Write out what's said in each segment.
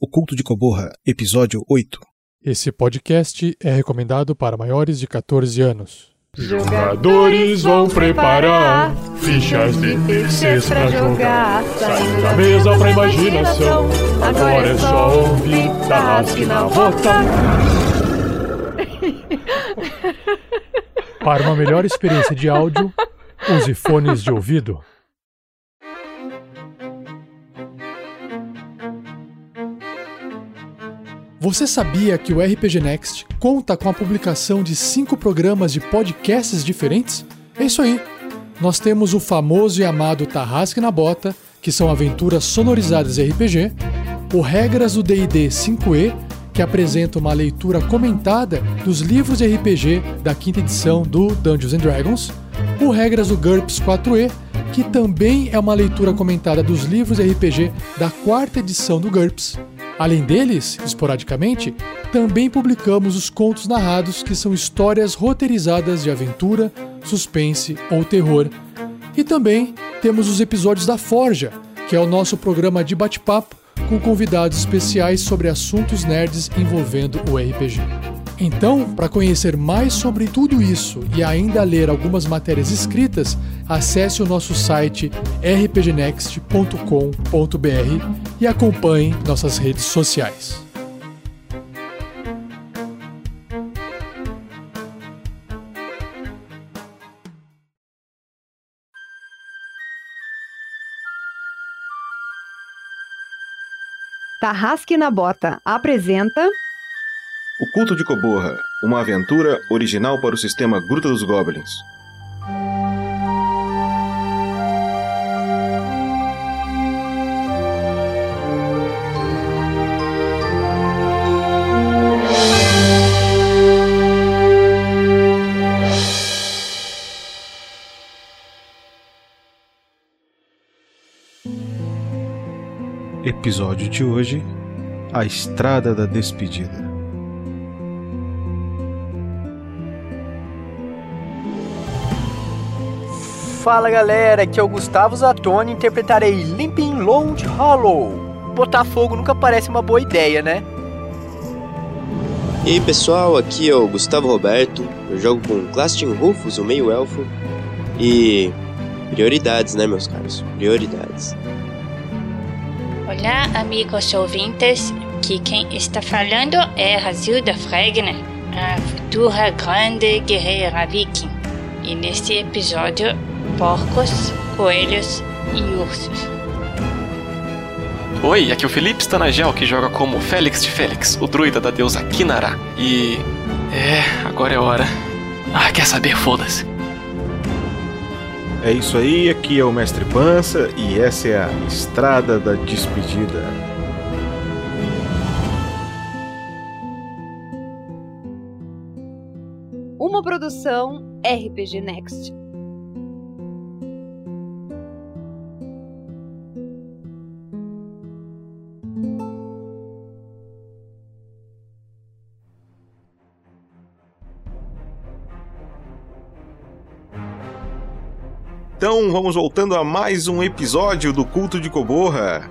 O Culto de Coborra, Episódio 8. Esse podcast é recomendado para maiores de 14 anos. Jogadores vão preparar fichas de terceiros pra jogar. Saindo da mesa pra imaginação. Agora é só ouvir Tarrasque na bota. Para uma melhor experiência de áudio, use fones de ouvido. Você sabia que o RPG Next conta com a publicação de cinco programas de podcasts diferentes? É isso aí. Nós temos o famoso e amado Tarrasque na Bota, que são aventuras sonorizadas RPG, o Regras do D&D 5e, que apresenta uma leitura comentada dos livros de RPG da quinta edição do Dungeons and Dragons, o Regras do GURPS 4e, que também é uma leitura comentada dos livros de RPG da quarta edição do GURPS, Além deles, esporadicamente, também publicamos os contos narrados, que são histórias roteirizadas de aventura, suspense ou terror. E também temos os episódios da Forja, que é o nosso programa de bate-papo com convidados especiais sobre assuntos nerds envolvendo o RPG. Então, para conhecer mais sobre tudo isso e ainda ler algumas matérias escritas, acesse o nosso site rpgnext.com.br e acompanhe nossas redes sociais. Tarrasque na Bota apresenta O Culto de Coborra, uma aventura original para o sistema Gruta dos Goblins. Episódio de hoje: A Estrada da Despedida. Fala galera, aqui é o Gustavo Zatoni e interpretarei Limping Lounge Hollow. Botar fogo nunca parece uma boa ideia, né? E aí pessoal, aqui é o Gustavo Roberto, eu jogo com Clastin Rufus, o meio elfo, e prioridades, né meus caros, prioridades. Olá, amigos ouvintes. Que quem está falando é Razilda Fregner, a futura grande guerreira viking. E neste episódio, porcos, coelhos e ursos. Oi, aqui é o Felipe Stanagel, que joga como Félix de Félix, o druida da deusa Kinara. E. É, agora é hora. Ah, quer saber? Foda-se. É isso aí, aqui é o Mestre Pança e essa é a Estrada da Despedida. uma produção RPG Next. Então vamos voltando a mais um episódio do Culto de Coborra.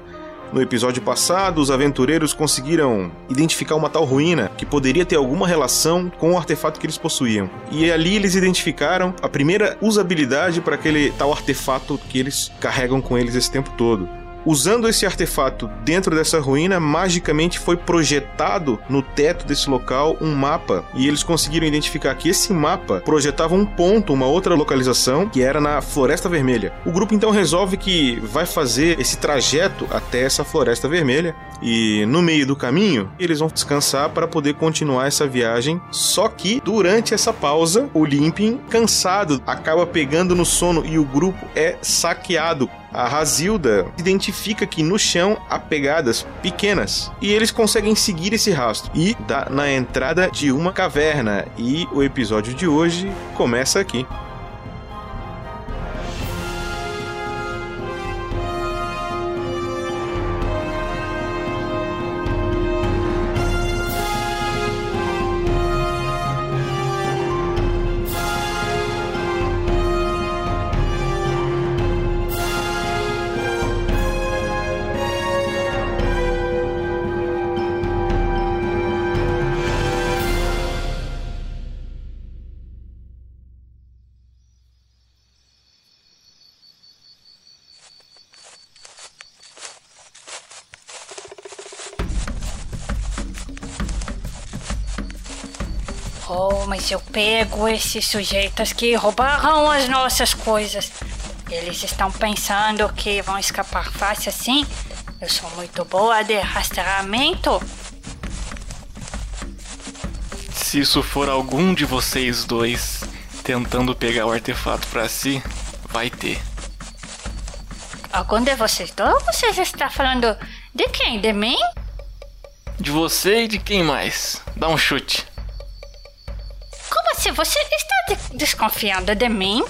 No episódio passado, os aventureiros conseguiram identificar uma tal ruína que poderia ter alguma relação com o artefato que eles possuíam. E ali eles identificaram a primeira usabilidade para aquele tal artefato que eles carregam com eles esse tempo todo. Usando esse artefato dentro dessa ruína, magicamente foi projetado no teto desse local um mapa. E eles conseguiram identificar que esse mapa projetava um ponto, uma outra localização, que era na Floresta Vermelha. O grupo então resolve que vai fazer esse trajeto até essa Floresta Vermelha. E no meio do caminho, eles vão descansar para poder continuar essa viagem. Só que durante essa pausa, o Limping, cansado, acaba pegando no sono e o grupo é saqueado a Razilda identifica que no chão há pegadas pequenas e eles conseguem seguir esse rastro e dá na entrada de uma caverna. E o episódio de hoje começa aqui. Mas eu pego esses sujeitos que roubaram as nossas coisas. Eles estão pensando que vão escapar fácil assim? Eu sou muito boa de rastreamento. Se isso for algum de vocês dois tentando pegar o artefato pra si, vai ter. Algum de vocês dois? Vocês está falando de quem? De mim? De você e de quem mais? Dá um chute. Como assim? Você está de- desconfiando de mim?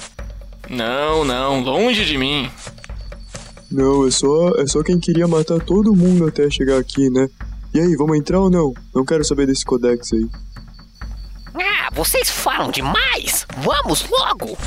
Não, não, longe de mim. Não, é só, é só quem queria matar todo mundo até chegar aqui, né? E aí, vamos entrar ou não? Não quero saber desse codex aí. Ah, vocês falam demais! Vamos logo!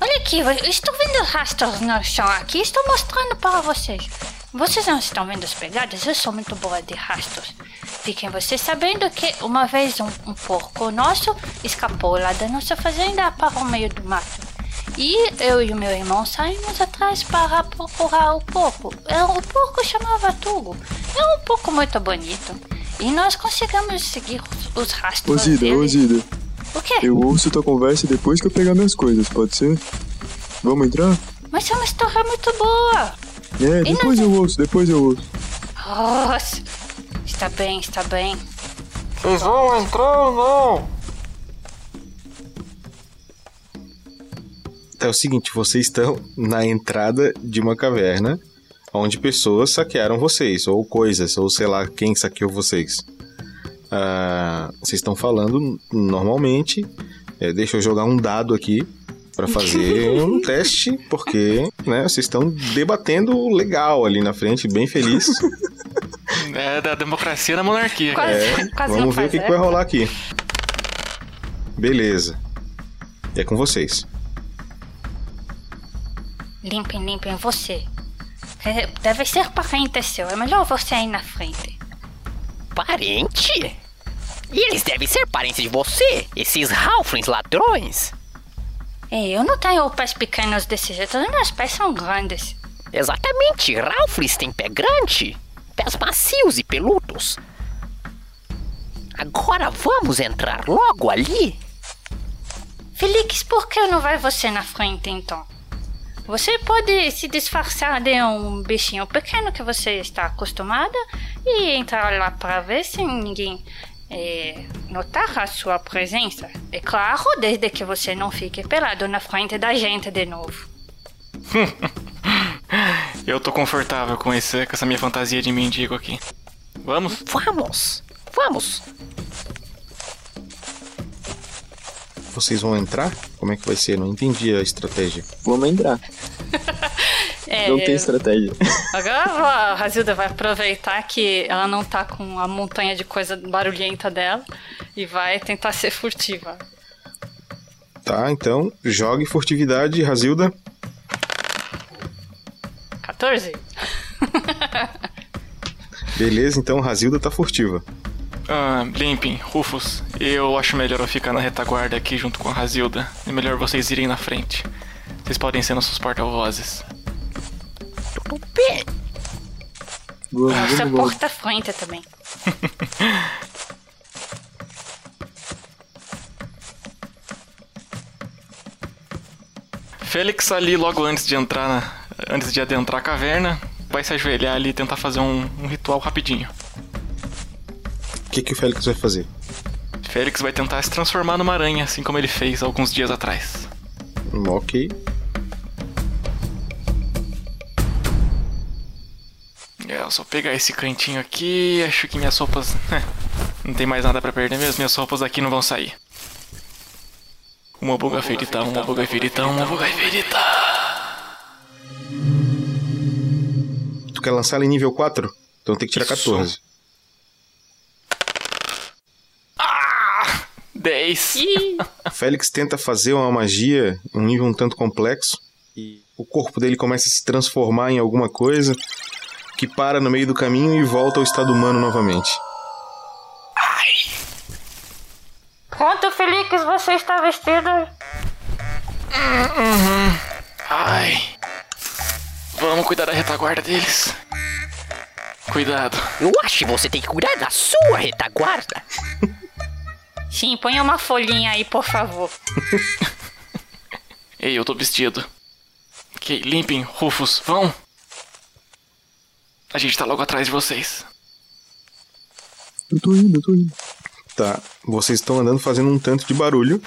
Olha aqui, eu estou vendo rastros no chão aqui, estou mostrando para vocês. Vocês não estão vendo as pegadas? Eu sou muito boa de rastros. Fiquem vocês sabendo que uma vez um, um porco nosso escapou lá da nossa fazenda para o meio do mato. E eu e o meu irmão saímos atrás para procurar o porco. É, O porco chamava Tugo. É um porco muito bonito. E nós conseguimos seguir os, os rastros Ô Zida, dele. Zida, O quê? eu ouço tua conversa depois que eu pegar minhas coisas, pode ser? Vamos entrar? Mas é uma história muito boa. É, depois nós- eu ouço, depois eu ouço. Nossa, está bem, está bem. Vocês vão entrar ou não? É o seguinte, vocês estão na entrada de uma caverna onde pessoas saquearam vocês, ou coisas, ou sei lá quem saqueou vocês. Ah, vocês estão falando normalmente. É, deixa eu jogar um dado aqui para fazer um teste, porque né, vocês estão debatendo legal ali na frente, bem feliz. É da democracia na monarquia. Quase, É, quase vamos ver o que, que eco. vai rolar aqui. Beleza. É com vocês. Limpem, limpem você. É, Deve ser parente seu. É melhor você aí na frente. Parente? E eles devem ser parentes de você, esses Halflings ladrões. Ei, eu não tenho pés pequenos desse jeito. Os meus pés são grandes. Exatamente, Halflings têm pé grande, pés macios e peludos. Agora vamos entrar logo ali? Felix, por que não vai você na frente então? Você pode se disfarçar de um bichinho pequeno que você está acostumada e entrar lá para ver se ninguém eh, notar a sua presença. É claro, desde que você não fique pelado na frente da gente de novo. Eu tô confortável com, esse, com essa minha fantasia de mendigo aqui. Vamos? Vamos, vamos. Vocês vão entrar? Como é que vai ser? Não entendi a estratégia. Vamos entrar. É, Não tem estratégia. Agora a Razilda vai aproveitar que ela não tá com a montanha de coisa barulhenta dela e vai tentar ser furtiva. Tá, então, jogue furtividade, Razilda. 14? Beleza, então Razilda tá furtiva. Ah, Limpem, Rufus, eu acho melhor eu ficar na retaguarda aqui junto com a Razilda. É melhor vocês irem na frente. Vocês podem ser nossos porta-vozes. Nossa porta-frente também. Félix ali logo antes de entrar na- antes de adentrar a caverna, vai se ajoelhar ali e tentar fazer um, um ritual rapidinho. O que, que o Félix vai fazer? Félix vai tentar se transformar numa aranha, assim como ele fez alguns dias atrás. Hum, Ok. É, eu só pegar esse cantinho aqui, acho que minhas roupas. não tem mais nada pra perder mesmo, minhas roupas aqui não vão sair. Uma buga feirita, uma buga feirita, uma buga feirita. Tu quer lançar ela em nível 4? Então tem que tirar Isso. 14. 10. Félix tenta fazer uma magia em um nível um tanto complexo e o corpo dele começa a se transformar em alguma coisa que para no meio do caminho e volta ao estado humano novamente. Pronto, Felix, você está vestido. Ai. Vamos cuidar da retaguarda deles. Cuidado. Eu acho que você tem que cuidar da sua retaguarda. Sim, põe uma folhinha aí, por favor. Ei, eu tô vestido. Ok, limpem, Rufus, vão. A gente tá logo atrás de vocês. Eu tô indo, eu tô indo. Tá, vocês estão andando fazendo um tanto de barulho.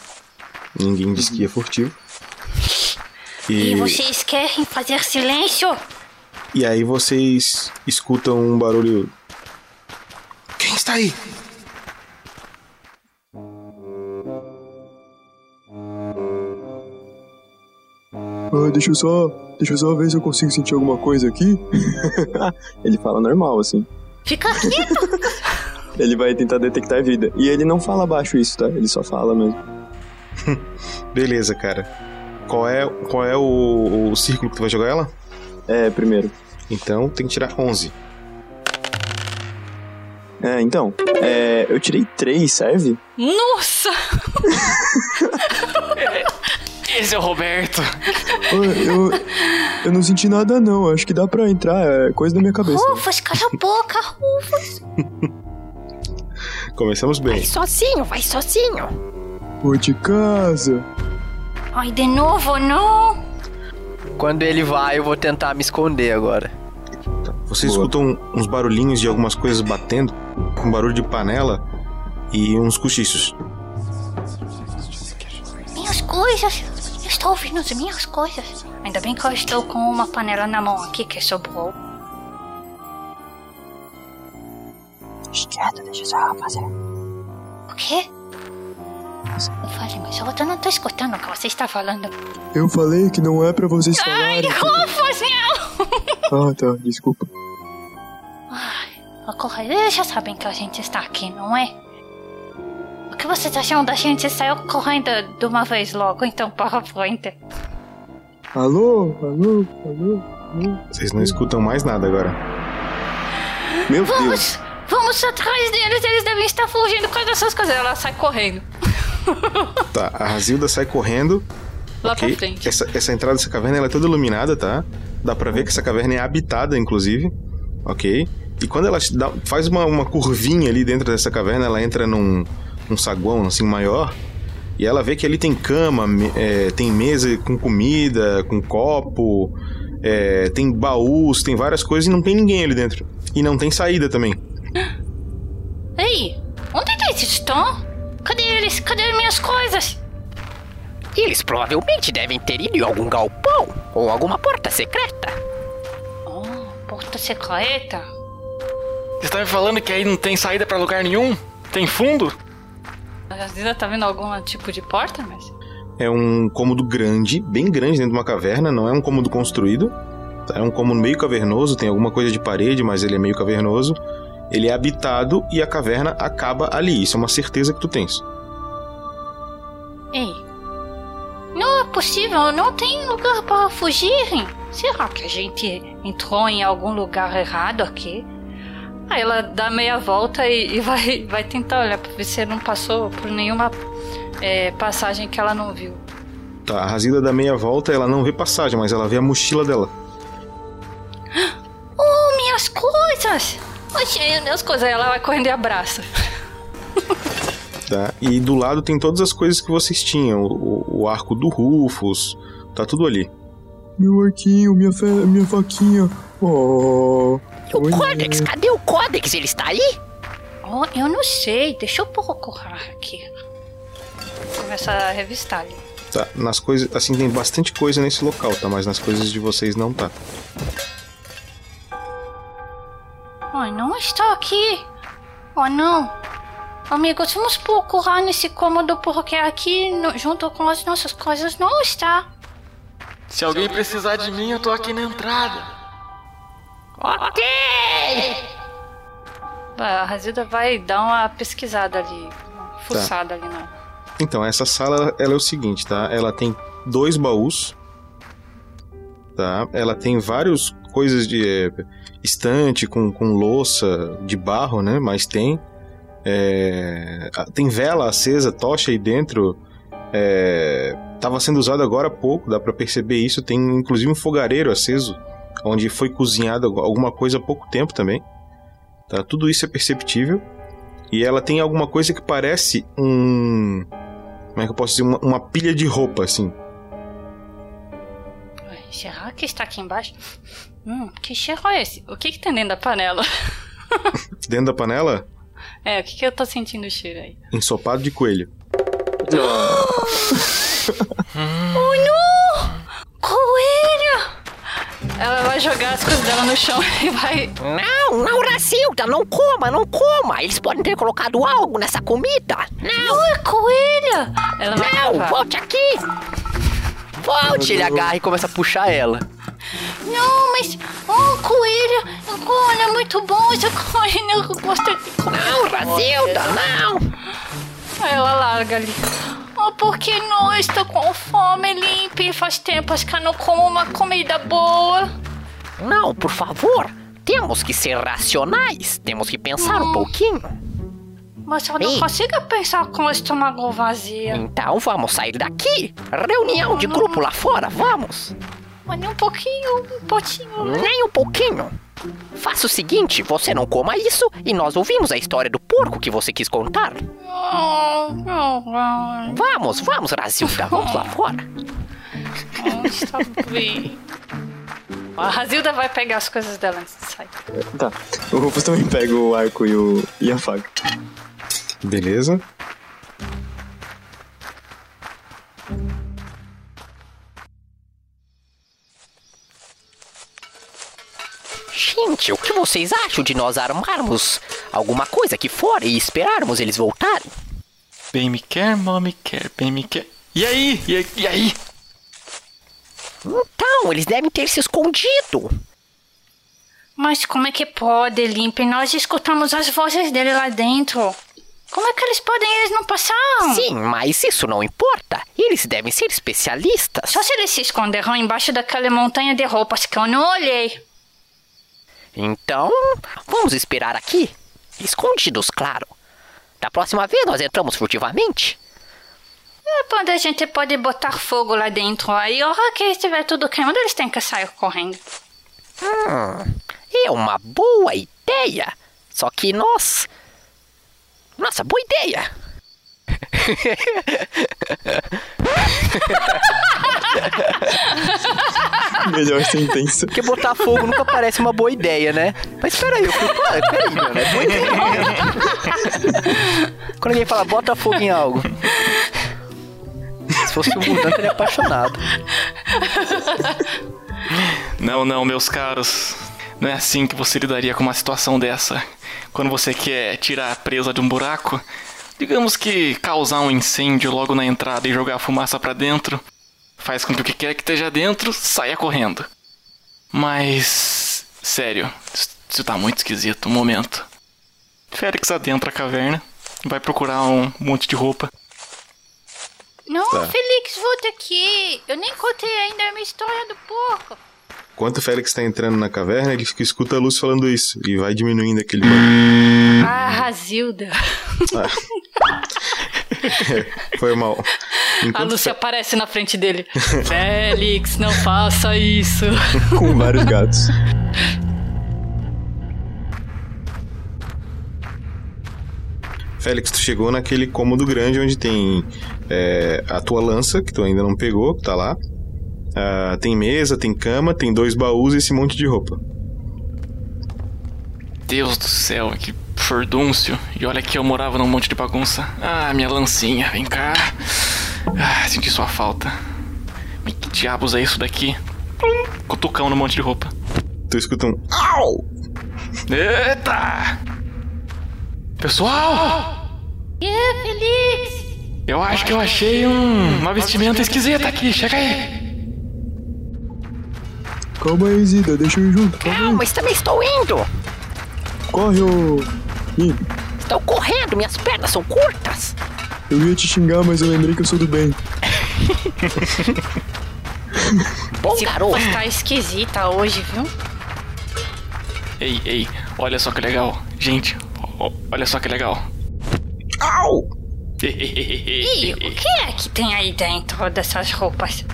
Ninguém diz que é furtivo. E E, vocês querem fazer silêncio? e aí vocês escutam um barulho. Quem está aí? Ah, deixa eu só. Deixa eu só ver se eu consigo sentir alguma coisa aqui. ele fala normal, assim. Fica quieto. Ele vai tentar detectar vida. E ele não fala baixo isso, tá? Ele só fala mesmo. Beleza, cara. Qual é, qual é o, o círculo que tu vai jogar ela? É, primeiro. Então tem que tirar 11. É, então. É, eu tirei três, serve? Nossa! Esse é o Roberto. Eu, eu não senti nada, não. Acho que dá pra entrar. É coisa da minha cabeça. Rufus, cala a boca, Rufus. Começamos bem. Sozinho, vai sozinho. Vou de casa. Ai, de novo, não. Quando ele vai, eu vou tentar me esconder agora. Vocês Boa. escutam uns barulhinhos de algumas coisas batendo, um barulho de panela e uns cochichos. Minhas coisas. Eu estou ouvindo as minhas coisas. Ainda bem que eu estou com uma panela na mão aqui que sobrou. Quieto, deixa eu só fazer. O quê? Eu falei, mas eu não tô escutando o que você está falando. Eu falei que não é pra vocês Ai, falarem. Rufus, não! Ah, tá. Desculpa. Corre, eles já sabem que a gente está aqui, não é? O que vocês acham da gente sair correndo de uma vez logo, então frente? Alô? Alô? Alô? Alô? Vocês não escutam mais nada agora. Meu Deus. Vamos! Vamos atrás deles, eles devem estar fugindo com essas coisas. Ela sai correndo. Tá, a Razilda sai correndo. Lá ok? pra frente. Essa, essa entrada dessa caverna ela é toda iluminada, tá? Dá pra ver que essa caverna é habitada, inclusive. Ok? E quando ela dá- faz uma, uma curvinha ali dentro dessa caverna, ela entra num, num saguão assim maior. E ela vê que ali tem cama, é, tem mesa com comida, com copo, é, tem baús, tem várias coisas e não tem ninguém ali dentro. E não tem saída também. Ei, onde eles estão? Cadê eles? Cadê minhas coisas? Eles provavelmente devem ter ido em algum galpão ou alguma porta secreta. Oh, porta secreta. Você tá me falando que aí não tem saída pra lugar nenhum? Tem fundo? A Zina tá vendo algum tipo de porta, mas. É um cômodo grande, bem grande dentro de uma caverna, não é um cômodo construído. É um cômodo meio cavernoso, tem alguma coisa de parede, mas ele é meio cavernoso. Ele é habitado e a caverna acaba ali. Isso é uma certeza que tu tens. Ei. Não é possível, não tem lugar para fugirem. Será que a gente entrou em algum lugar errado aqui? Aí ela dá meia volta e, e vai, vai tentar olhar pra ver se não passou por nenhuma é, passagem que ela não viu. Tá, a Razida dá meia volta, ela não vê passagem, mas ela vê a mochila dela. Oh, minhas coisas! Achei minhas coisas. Aí ela vai correndo e abraça. Tá? E do lado tem todas as coisas que vocês tinham. O, o arco do Rufus, tá tudo ali. Meu arquinho, minha, fe... minha faquinha. Oh. E o Codex? Cadê o Codex? Ele está aí? Oh, eu não sei, deixa eu procurar aqui. Começa a revistar ali. Tá, nas coisas. Assim, tem bastante coisa nesse local, tá? Mas nas coisas de vocês não tá. Ai, não está aqui. Oh, não. Amigos, vamos procurar nesse cômodo porque aqui, no- junto com as nossas coisas, não está. Se alguém precisar de mim, eu tô aqui na entrada. Ok! A Razilda vai dar uma pesquisada ali, uma fuçada ali na. Então, essa sala ela é o seguinte, tá? Ela tem dois baús, tá? Ela tem várias coisas de é, estante com, com louça de barro, né? Mas tem. É, tem vela acesa, tocha aí dentro. É, tava sendo usado agora há pouco, dá pra perceber isso. Tem inclusive um fogareiro aceso, onde foi cozinhado alguma coisa há pouco tempo também. Tá? Tudo isso é perceptível. e ela tem alguma coisa que parece um. Como é que eu posso dizer? Uma, uma pilha de roupa, assim. Será que está aqui embaixo? Hum, que cheiro é esse? O que que tem dentro da panela? Dentro da panela, É, o que que eu tô sentindo o cheiro aí? ensopado de coelho. Oh, não! Coelho! Ela vai jogar as coisas dela no chão e vai... Não, não, Racilda, não coma, não coma. Eles podem ter colocado algo nessa comida. Não, Não, é coelho! Ela vai não, volte aqui. Volte. Ele agarra e começa a puxar ela. Não, mas... Oh, coelho! Olha, é muito bom esse coelho. Eu gostei de comer. Não, Racilda, não. Ela larga ali. Oh, porque não estou com fome, limpe. Faz tempo que eu não como uma comida boa. Não, por favor. Temos que ser racionais. Temos que pensar um pouquinho. Mas eu não Ei. consigo pensar com o estômago vazio. Então vamos sair daqui. Reunião de grupo lá fora, vamos. Mas nem um pouquinho, um potinho. né? Nem um pouquinho. Faça o seguinte, você não coma isso e nós ouvimos a história do porco que você quis contar. Vamos, vamos, Razilda, vamos lá fora. Está bem. A Razilda vai pegar as coisas dela antes de sair. Tá. O Rufus também pega o arco e, o, e a faca. Beleza? Gente, o que vocês acham de nós armarmos alguma coisa aqui fora e esperarmos eles voltarem? Bem me quer, mal me quer, bem me quer. E aí? E aí? E aí? Então, eles devem ter se escondido. Mas como é que pode, Limpe? Nós escutamos as vozes dele lá dentro. Como é que eles podem? Eles não passaram. Sim, mas isso não importa. Eles devem ser especialistas. Só se eles se esconderam embaixo daquela montanha de roupas que eu não olhei. Então, vamos esperar aqui. Escondidos, claro. Da próxima vez nós entramos furtivamente. É quando a gente pode botar fogo lá dentro. Aí, a hora que estiver tudo queimando, eles têm que sair correndo. Hum, é uma boa ideia. Só que nós. Nossa, boa ideia. Melhor sentença. Porque botar fogo nunca parece uma boa ideia, né? Mas peraí, eu fui. Ah, peraí, mano, é boa ideia. Quando alguém fala bota fogo em algo. Se fosse o mutante, ele é apaixonado. Não, não, meus caros. Não é assim que você lidaria com uma situação dessa. Quando você quer tirar a presa de um buraco, digamos que causar um incêndio logo na entrada e jogar a fumaça pra dentro, faz com que o que quer que esteja dentro saia correndo. Mas. Sério, isso tá muito esquisito. Um momento. Félix adentra a caverna, vai procurar um monte de roupa. Não, Tá. Felix, volta aqui. Eu nem contei ainda a minha história do porco. Enquanto o Félix tá entrando na caverna, ele fica, escuta a luz falando isso e vai diminuindo aquele barulho. Ah, Razilda. Foi mal. A Enquanto Lúcia aparece na frente dele. Félix, não faça isso. Com vários gatos. Félix, tu chegou naquele cômodo grande onde tem é, a tua lança, que tu ainda não pegou, que tá lá. Ah, tem mesa, tem cama, tem dois baús e esse monte de roupa. Deus do céu, que furdúncio. E olha que eu morava num monte de bagunça. Ah, minha lancinha, vem cá. Ah, senti sua falta. Mas Que diabos é isso daqui? Cutucão no monte de roupa. Tu escuta um Au! Eita! Pessoal, É, Felix. eu acho que eu achei um, uma vestimenta esquisita aqui. Chega aí. Calma aí, Zida, deixa eu ir junto. Calma Calma, mas também estou indo. Corre, ô. Ih, Estou correndo, minhas pernas são curtas. eu ia te xingar, mas eu lembrei que eu sou do bem. Bom Esse garoto. roupa tá esquisita hoje, viu? Ei, ei, olha só que legal. Gente, olha só que legal. Au! Ih, o que é que tem aí dentro dessas roupas?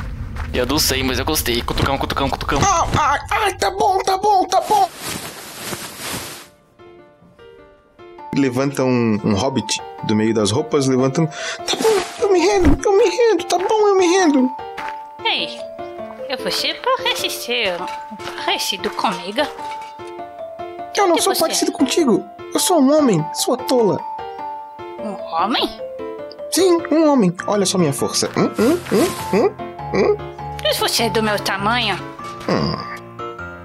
Eu não sei, mas eu gostei. Cutucão, cutucão, cutucão. Ai, ai, tá bom, tá bom, tá bom. Levanta um, um hobbit do meio das roupas, levantando. Tá bom, eu me rendo, eu me rendo, tá bom, eu me rendo. Ei, você parece ser parecido comigo. Eu não sou você? parecido contigo. Eu sou um homem, sua tola. Um homem? Sim, um homem. Olha só minha força. Hum, hum, hum, hum, hum. Mas você é do meu tamanho? Hum.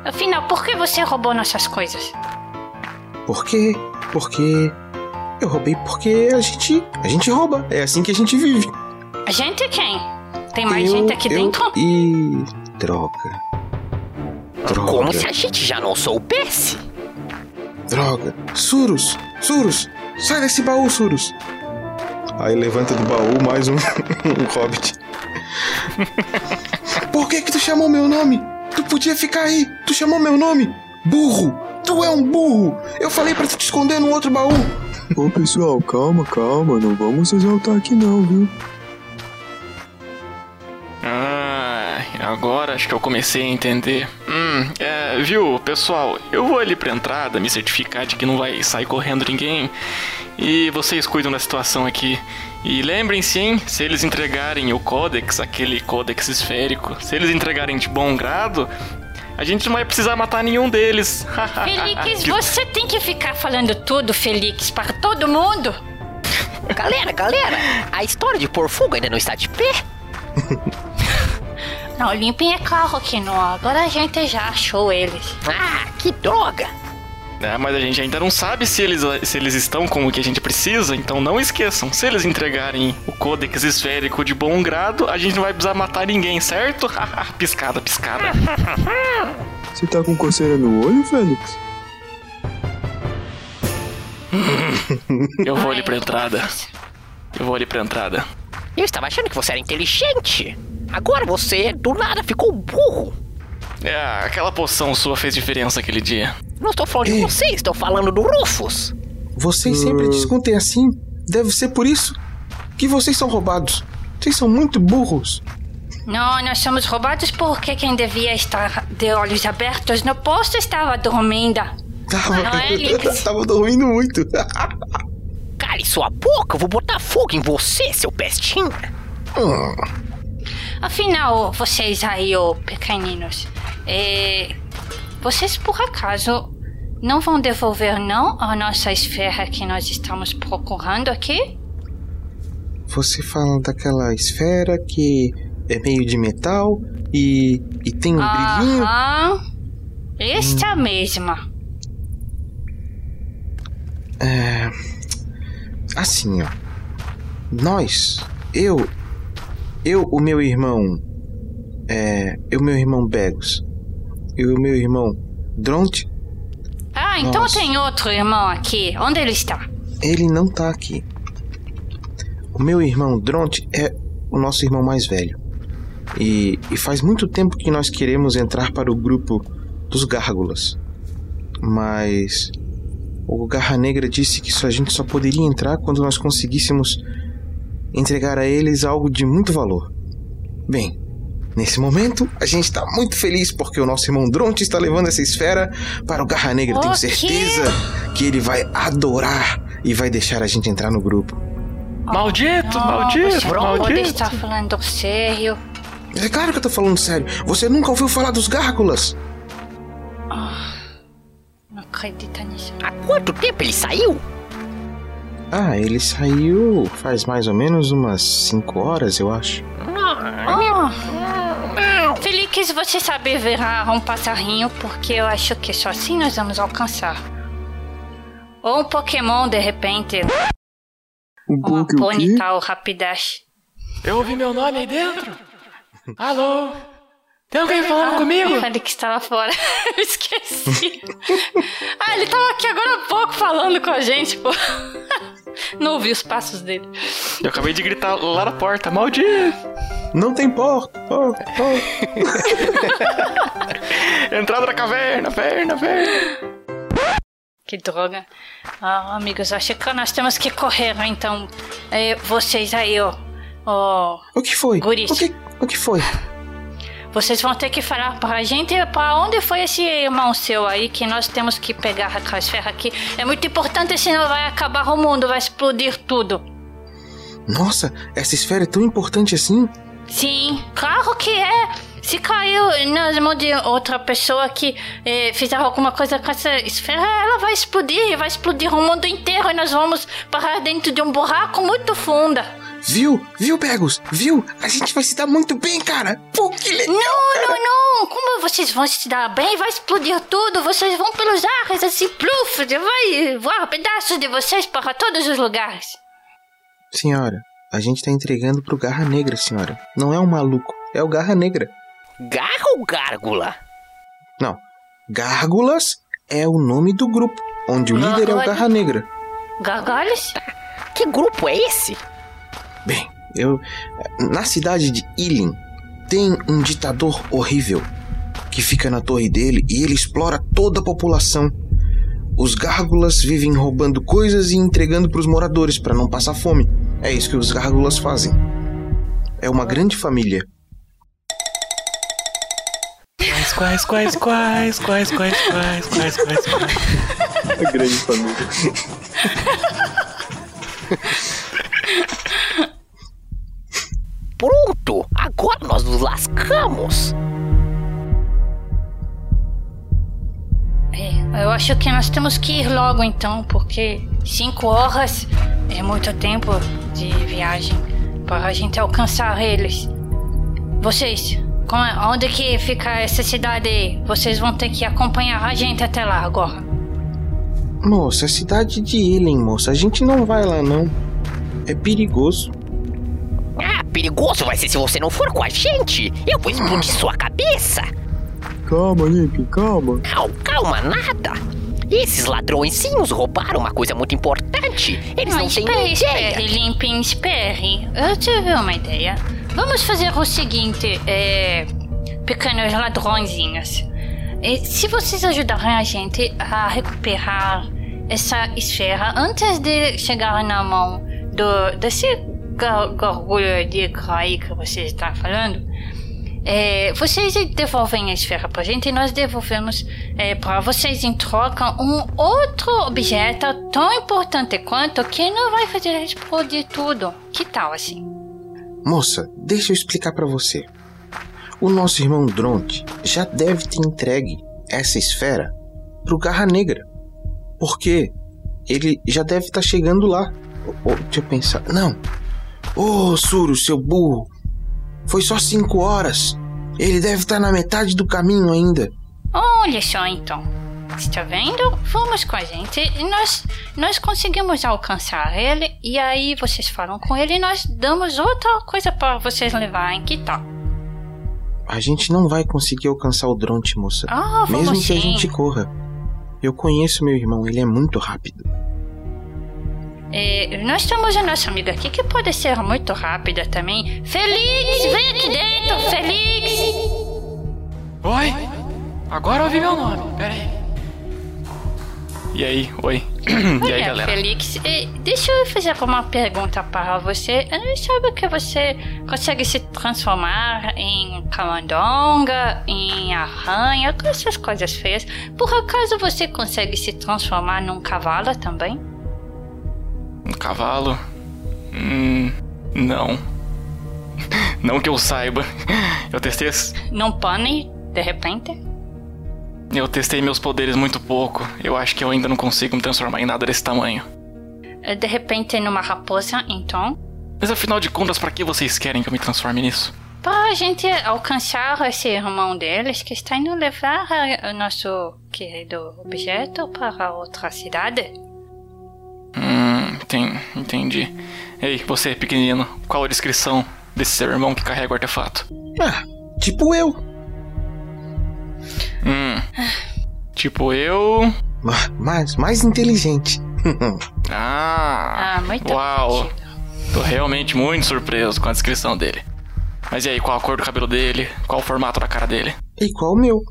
Afinal, por que você roubou nossas coisas? Por quê? Porque eu roubei porque a gente, a gente rouba. É assim que a gente vive. A gente quem? Tem mais eu, gente aqui eu dentro? E droga. Droga. Como se a gente já não soubesse. Droga. Surus, Surus, sai desse baú, Surus. Aí levanta do baú mais um, um hobbit. Por que que tu chamou meu nome? Tu podia ficar aí. Tu chamou meu nome? Burro. Tu é um burro. Eu falei pra tu te esconder no outro baú. Ô pessoal, calma, calma, não vamos se exaltar aqui não, viu? Ah, agora acho que eu comecei a entender. Hum, é, viu, pessoal, eu vou ali pra entrada me certificar de que não vai sair correndo ninguém. E vocês cuidam da situação aqui. E lembrem-se, hein, se eles entregarem o códex, aquele códex esférico, se eles entregarem de bom grado, a gente não vai precisar matar nenhum deles. Felix, Que- você tem que ficar falando tudo, Felix, para todo mundo. Galera, galera, a história de pôr fogo ainda não está de pé? Não, limpem é carro aqui não. Agora a gente já achou eles. Ah, que droga! É, mas a gente ainda não sabe se eles, se eles estão com o que a gente precisa, então não esqueçam, se eles entregarem o Codex esférico de bom grado, a gente não vai precisar matar ninguém, certo? piscada, piscada. Você tá com coceira no olho, Félix? Eu vou ali pra entrada. Eu vou ali pra entrada. Eu estava achando que você era inteligente. Agora você, do nada, ficou burro. É, aquela poção sua fez diferença aquele dia. Não estou falando de você, estou falando do Rufus. Vocês sempre discutem assim. Deve ser por isso que vocês são roubados. Vocês são muito burros. Não, nós somos roubados porque quem devia estar de olhos abertos no posto estava dormindo. Tava, Não é, Felix? tava dormindo muito. Cale sua boca, eu vou botar fogo em você, seu pestinha. Hum, Afinal, vocês aí, ô pequeninos, é, vocês por acaso não vão devolver não a nossa esfera que nós estamos procurando aqui? Você fala daquela esfera que é meio de metal e, e tem um brilhinho. Aham. Esta mesma. É. Assim, ó. Nós, eu, eu, o meu irmão, é, eu, meu irmão Begos, e o meu irmão Dronte, Ah, então Nossa. tem outro irmão aqui. Onde ele está? ele não tá aqui. O meu irmão Dronte é o nosso irmão mais velho. E, e faz muito tempo que nós queremos entrar para o grupo dos Gárgulas. Mas o Garra Negra disse que a gente só poderia entrar quando nós conseguíssemos entregar a eles algo de muito valor. Bem, nesse momento a gente está muito feliz porque o nosso irmão Dronte está levando essa esfera para o Garra Negra. Tenho certeza que ele vai adorar e vai deixar a gente entrar no grupo. Maldito, Não, maldito, você maldito. estar falando sério. É claro que eu tô falando sério. Você nunca ouviu falar dos Gárgulas? Não acredita nisso. Há quanto tempo ele saiu? Ah, ele saiu faz mais ou menos umas 5 horas, eu acho. Oh. Felix, você sabe virar um passarinho porque eu acho que só assim nós vamos alcançar. Ou um Pokémon, de repente. Um Uma pouco o quê? Ponytail Rapidash. Eu ouvi meu nome aí dentro. Alô? Tem alguém falando comigo? O Felix tá lá fora. Eu esqueci. ah, ele tava aqui agora há pouco falando com a gente, pô. Não ouvi os passos dele. Eu acabei de gritar lá na porta, maldito. Não tem porta. Oh, oh. Entrada da caverna, verna, verna. Que droga. Ah, amigos, acho que nós temos que correr, então. É, vocês aí, ó. Ó. O que foi? Guris. O que, o que foi? Vocês vão ter que falar pra gente pra onde foi esse irmão seu aí que nós temos que pegar aquela esfera aqui. É muito importante, senão vai acabar o mundo, vai explodir tudo. Nossa, essa esfera é tão importante assim? Sim, claro que é. Se caiu nas mãos de outra pessoa que eh, fizer alguma coisa com essa esfera, ela vai explodir, vai explodir o mundo inteiro e nós vamos parar dentro de um buraco muito funda. Viu? Viu, Pegus? Viu? A gente vai se dar muito bem, cara. Pô, que legal. Não, cara. não, não. Como vocês vão se dar bem? Vai explodir tudo. Vocês vão pelos ares assim, pluf. Vai voar pedaços de vocês para todos os lugares. Senhora, a gente tá entregando pro Garra Negra, senhora. Não é um maluco, é o Garra Negra. Garra ou gárgula? Não. Gárgulas é o nome do grupo, onde o líder é o Garra Negra. Gargalhos? Que grupo é esse? Bem, eu. Na cidade de Ilin tem um ditador horrível que fica na torre dele e ele explora toda a população. Os gárgulas vivem roubando coisas e entregando pros moradores para não passar fome. É isso que os gárgulas fazem. É uma grande família. Quais, quais, quais, quais, quais, quais, quais, quais, quais. A grande família. Pronto! Agora nós nos lascamos! É, eu acho que nós temos que ir logo então, porque cinco horas é muito tempo de viagem para a gente alcançar eles. Vocês, como é- onde que fica essa cidade aí? Vocês vão ter que acompanhar a gente até lá agora. Moça, a cidade de Ilin, moça. A gente não vai lá, não. É perigoso. Perigoso vai ser se você não for com a gente! Eu vou explodir sua cabeça! Calma, Limp, calma. Não, calma, nada! Esses ladrõezinhos roubaram uma coisa muito importante! Eles não, têm espere, nem ideia! espere, Limpin, espere. Eu tive uma ideia. Vamos fazer o seguinte, é... Pequenos ladrõezinhos. Se vocês ajudarem a gente a recuperar essa esfera antes de chegar na mão do, desse gar- gargulho de aí que você está falando, é, vocês devolvem a esfera pra gente e nós devolvemos é, para vocês em troca um outro objeto tão importante quanto que não vai fazer explodir tudo. Que tal assim? Moça, deixa eu explicar pra você. O nosso irmão Dronte já deve ter entregue essa esfera pro Garra Negra. Porque ele já deve estar chegando lá. Ô, ô, deixa eu pensar. Não. Ô, Suro, seu burro. Foi só cinco horas. Ele deve estar na metade do caminho ainda. Olha só então. Está vendo? Vamos com a gente. E nós, nós conseguimos alcançar ele. E aí vocês falam com ele e nós damos outra coisa para vocês levarem. Que tal? A gente não vai conseguir alcançar o Dronte, moça. Ah, vamos Mesmo que a sim. gente corra. Eu conheço meu irmão, ele é muito rápido. É, nós temos a nossa amiga aqui que pode ser muito rápida também. Felix, vem aqui dentro, Felix! Oi? Agora ouvi meu nome, pera aí. E aí, oi. e aí, galera? Felix, deixa eu fazer uma pergunta para você. Eu sabe que você consegue se transformar em camandonga, em arranha, com essas coisas feias. Por acaso você consegue se transformar num cavalo também? Um cavalo? Hum. Não. Não que eu saiba. Eu testei. Num pônei, de repente? Eu testei meus poderes muito pouco. Eu acho que eu ainda não consigo me transformar em nada desse tamanho. Eh, De repente numa raposa, então? Mas afinal de contas, pra que vocês querem que eu me transforme nisso? Para a gente alcançar esse irmão deles que está indo levar eh, o nosso querido objeto para outra cidade. Enten- entendi. Ei, você, pequenino, qual a descrição desse seu irmão que carrega o artefato? Ah, tipo eu. Hum. Tipo eu. Ma- Mais, mais inteligente. Ah! Ah, muito Uau! Tô realmente muito surpreso com a descrição dele. Mas e aí, qual a cor do cabelo dele? Qual o formato da cara dele? Igual o meu.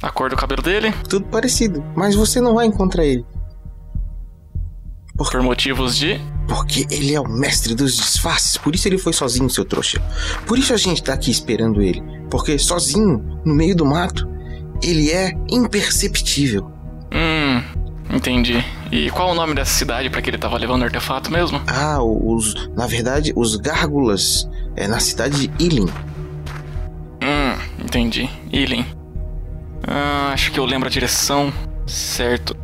A cor do cabelo dele? Tudo parecido. Mas você não vai encontrar ele. Por motivos de. Porque ele é o mestre dos disfarces, por isso ele foi sozinho, seu trouxa. Por isso a gente tá aqui esperando ele. Porque sozinho, no meio do mato, ele é imperceptível. Hum, entendi. E qual o nome dessa cidade pra que ele tava levando o artefato mesmo? Ah, os. Na verdade, os gárgulas é na cidade de Ilin. Hum, entendi. Ilin. Ah, acho que eu lembro a direção. Certo.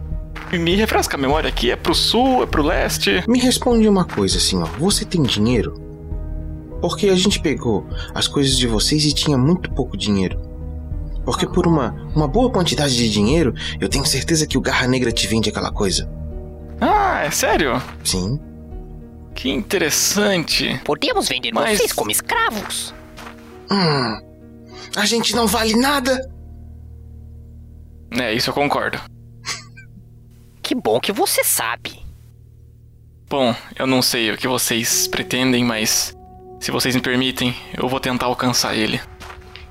Me refresca a memória aqui, é pro sul, é pro leste? Me responde uma coisa, senhor. Você tem dinheiro? Porque a gente pegou as coisas de vocês e tinha muito pouco dinheiro. Porque por uma, uma boa quantidade de dinheiro, eu tenho certeza que o Garra Negra te vende aquela coisa. Ah, é sério? Sim. Que interessante. Podemos vender Mas- vocês como escravos. Hum. A gente não vale nada. É, isso eu concordo. Que bom que você sabe. Bom, eu não sei o que vocês pretendem, mas se vocês me permitem, eu vou tentar alcançar ele.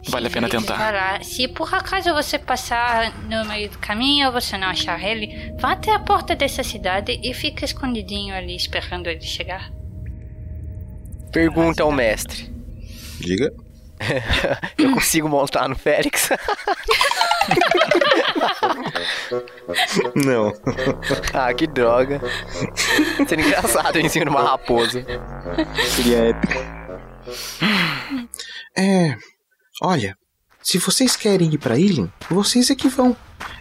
Vale a pena tentar. Parar. Se por acaso você passar no meio do caminho ou você não achar ele, vá até a porta dessa cidade e fica escondidinho ali esperando ele chegar. Pergunta ao mestre. Diga. Eu consigo montar no Félix? Não. ah, que droga. Seria engraçado em cima de uma raposa. Seria épico. É. Olha, se vocês querem ir pra Ilin, vocês é que vão.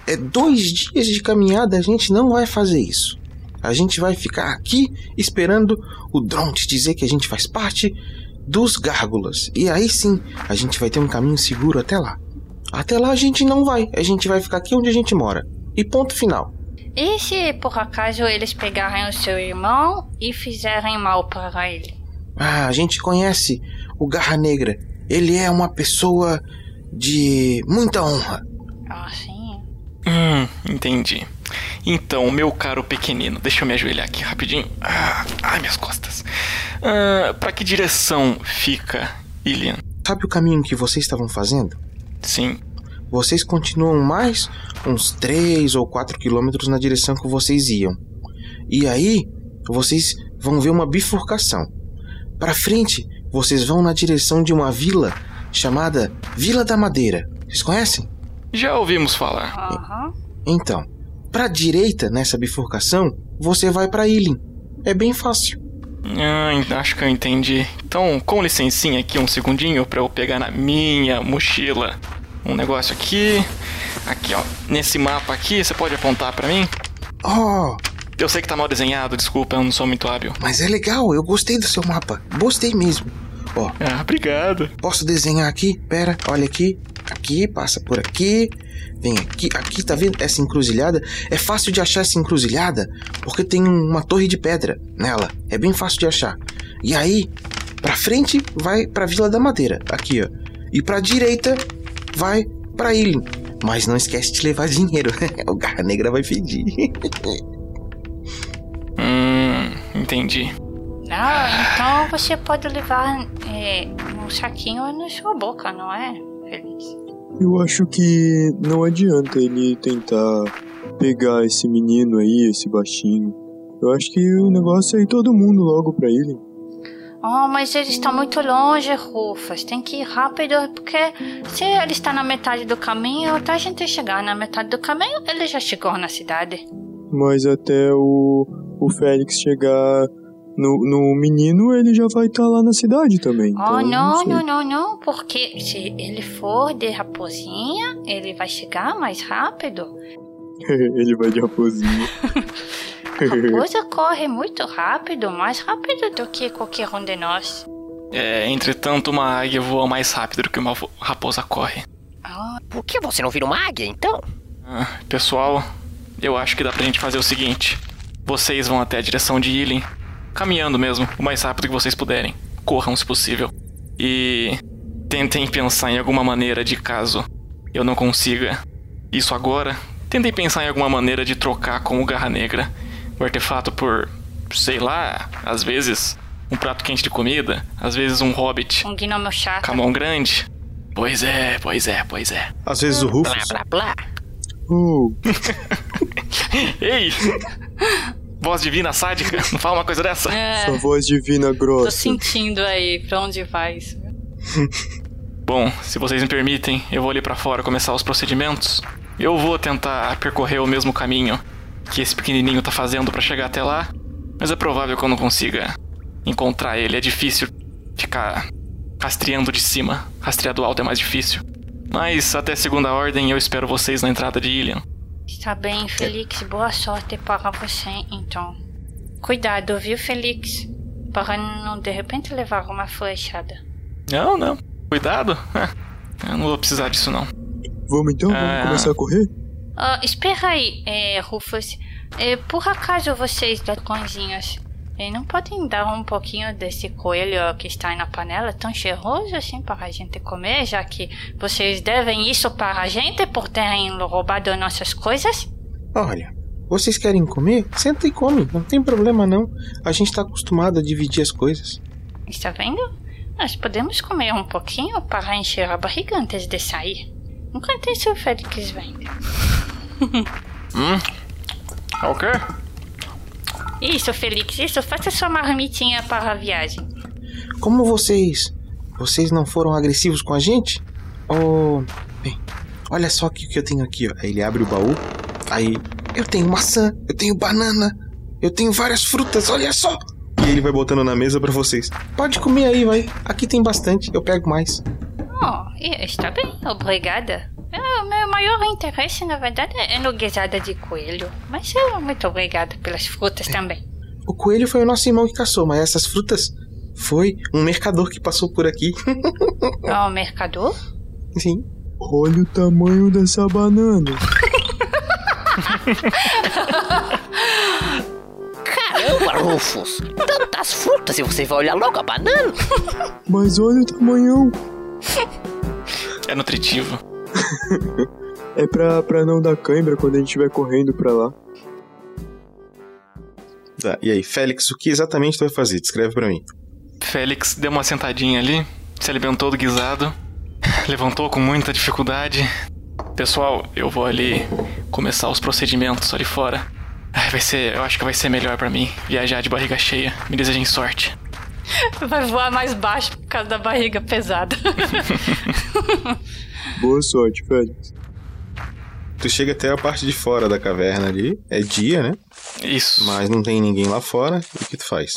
É dois dias de caminhada, a gente não vai fazer isso. A gente vai ficar aqui esperando o Dronte dizer que a gente faz parte dos Gárgulas. E aí sim, a gente vai ter um caminho seguro até lá. Até lá a gente não vai, a gente vai ficar aqui onde a gente mora. E ponto final. E se por acaso eles pegarem o seu irmão e fizerem mal para ele? Ah, a gente conhece o Garra Negra. Ele é uma pessoa de muita honra. Ah, sim. Hum, entendi. Então, meu caro pequenino, deixa eu me ajoelhar aqui rapidinho. Ah, ai, minhas costas. Ah, pra que direção fica Ilian? Sabe o caminho que vocês estavam fazendo? Sim. Vocês continuam mais uns 3 ou 4 quilômetros na direção que vocês iam. E aí, vocês vão ver uma bifurcação. Para frente, vocês vão na direção de uma vila chamada Vila da Madeira. Vocês conhecem? Já ouvimos falar. Aham. Então, para direita nessa bifurcação, você vai para Ilin. É bem fácil. Ah, acho que eu entendi. Então, com licencinha aqui um segundinho pra eu pegar na minha mochila um negócio aqui. Aqui, ó. Nesse mapa aqui, você pode apontar pra mim? Oh, Eu sei que tá mal desenhado, desculpa, eu não sou muito hábil. mas é legal, eu gostei do seu mapa. Gostei mesmo. Ó, Ah, obrigado. Posso desenhar aqui? Pera, olha aqui. Aqui, passa por aqui. Vem aqui. Aqui, tá vendo essa encruzilhada? É fácil de achar essa encruzilhada porque tem uma torre de pedra nela. É bem fácil de achar. E aí, pra frente vai pra Vila da Madeira. Aqui, ó. E pra direita vai pra Ilha. Mas não esquece de levar dinheiro. o Garra Negra vai pedir. Hum, entendi. Ah, então você pode levar é, um saquinho na sua boca, não é, Feliz? Eu acho que não adianta ele tentar pegar esse menino aí, esse baixinho. Eu acho que o negócio é ir todo mundo logo pra ele. Oh, mas eles estão muito longe, Rufas. Tem que ir rápido, porque se ele está na metade do caminho, até a gente chegar na metade do caminho, ele já chegou na cidade. Mas até o, o Félix chegar no, no menino, ele já vai estar lá na cidade também. Então, Oh, não, sei. não, não, não, porque se ele for de raposinha, ele vai chegar mais rápido. ele vai de raposinha. Raposa corre muito rápido, mais rápido do que qualquer um de nós. É, entretanto, uma águia voa mais rápido do que uma raposa corre. Por que você não vira uma águia, então? Ah, pessoal, eu acho que dá pra gente fazer o seguinte: vocês vão até a direção de Ilin, caminhando mesmo, o mais rápido que vocês puderem. Corram se possível. E tentem pensar em alguma maneira de caso eu não consiga isso agora. Tentem pensar em alguma maneira de trocar com o Garra Negra o artefato por, sei lá, às vezes um prato quente de comida, às vezes um hobbit Um gnomo chato. com a mão grande. Pois é, pois é, pois é. Às vezes o Rufus. Blá, blá, blá. Oh, Ei! voz divina sádica. Não fala uma coisa dessa? É, Sua voz divina tô grossa. sentindo aí pra onde vai isso. Bom, se vocês me permitem, eu vou ali pra fora começar os procedimentos. Eu vou tentar percorrer o mesmo caminho que esse pequenininho tá fazendo pra chegar até lá, mas é provável que eu não consiga encontrar ele. É difícil ficar rastreando de cima. Rastrear do alto é mais difícil. Mas até segunda ordem eu espero vocês na entrada de Ilian. Está bem, Felix. Boa sorte para você, então. Cuidado, viu, Felix? Para não de repente levar uma flechada. Não, não. Cuidado. Eu não vou precisar disso não. Vamos então? Vamos Ah. começar a correr? Ah, espera aí, é, Rufus. É, por acaso vocês, dragõezinhos, é, não podem dar um pouquinho desse coelho que está aí na panela, tão cheiroso assim, para a gente comer, já que vocês devem isso para a gente por terem roubado nossas coisas? Olha, vocês querem comer? Senta e come, não tem problema não. A gente tá acostumado a dividir as coisas. Está vendo? Nós podemos comer um pouquinho para encher a barriga antes de sair. Enquanto isso, o Félix vem. Hum? É o quê? Isso, Felix, isso. Faça sua marmitinha para a viagem. Como vocês. Vocês não foram agressivos com a gente? Oh. Bem, olha só o que que eu tenho aqui, ó. Aí ele abre o baú. Aí. Eu tenho maçã, eu tenho banana, eu tenho várias frutas, olha só! E ele vai botando na mesa pra vocês. Pode comer aí, vai. Aqui tem bastante, eu pego mais. Oh, está bem, obrigada. É, O meu maior interesse, na verdade, é no guisada de coelho. Mas eu muito obrigada pelas frutas também. O coelho foi o nosso irmão que caçou, mas essas frutas foi um mercador que passou por aqui. Oh, mercador? Sim. Olha o tamanho dessa banana. Caramba, Rufus! Tantas frutas e você vai olhar logo a banana? Mas olha o tamanhão. É nutritivo. É pra, pra não dar cãibra quando a gente estiver correndo pra lá. Tá, e aí, Félix, o que exatamente tu vai fazer? Descreve pra mim. Félix deu uma sentadinha ali, se alimentou do guisado, levantou com muita dificuldade. Pessoal, eu vou ali começar os procedimentos ali fora. Ai, Vai ser, eu acho que vai ser melhor pra mim viajar de barriga cheia. Me desejem sorte. Vai voar mais baixo por causa da barriga pesada. Boa sorte, Félix. Tu chega até a parte de fora da caverna ali. É dia, né? Isso. Mas não tem ninguém lá fora. E o que tu faz?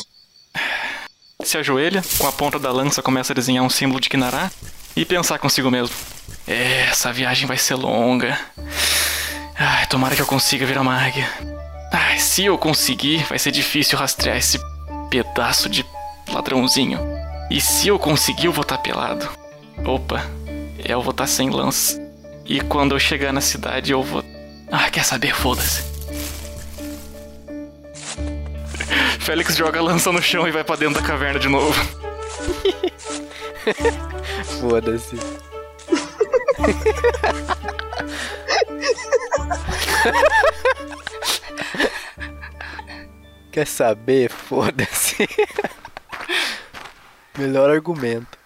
Se ajoelha, com a ponta da lança começa a desenhar um símbolo de Kinará e pensar consigo mesmo. É, essa viagem vai ser longa. Ai, tomara que eu consiga virar uma águia. Ai, se eu conseguir, vai ser difícil rastrear esse pedaço de ladrãozinho. E se eu conseguir, eu vou estar pelado. Opa, eu vou estar sem lança. E quando eu chegar na cidade, eu vou. Ah, quer saber? Foda-se. Félix joga a lança no chão e vai pra dentro da caverna de novo. Foda-se. Quer saber? Foda-se. Melhor argumento.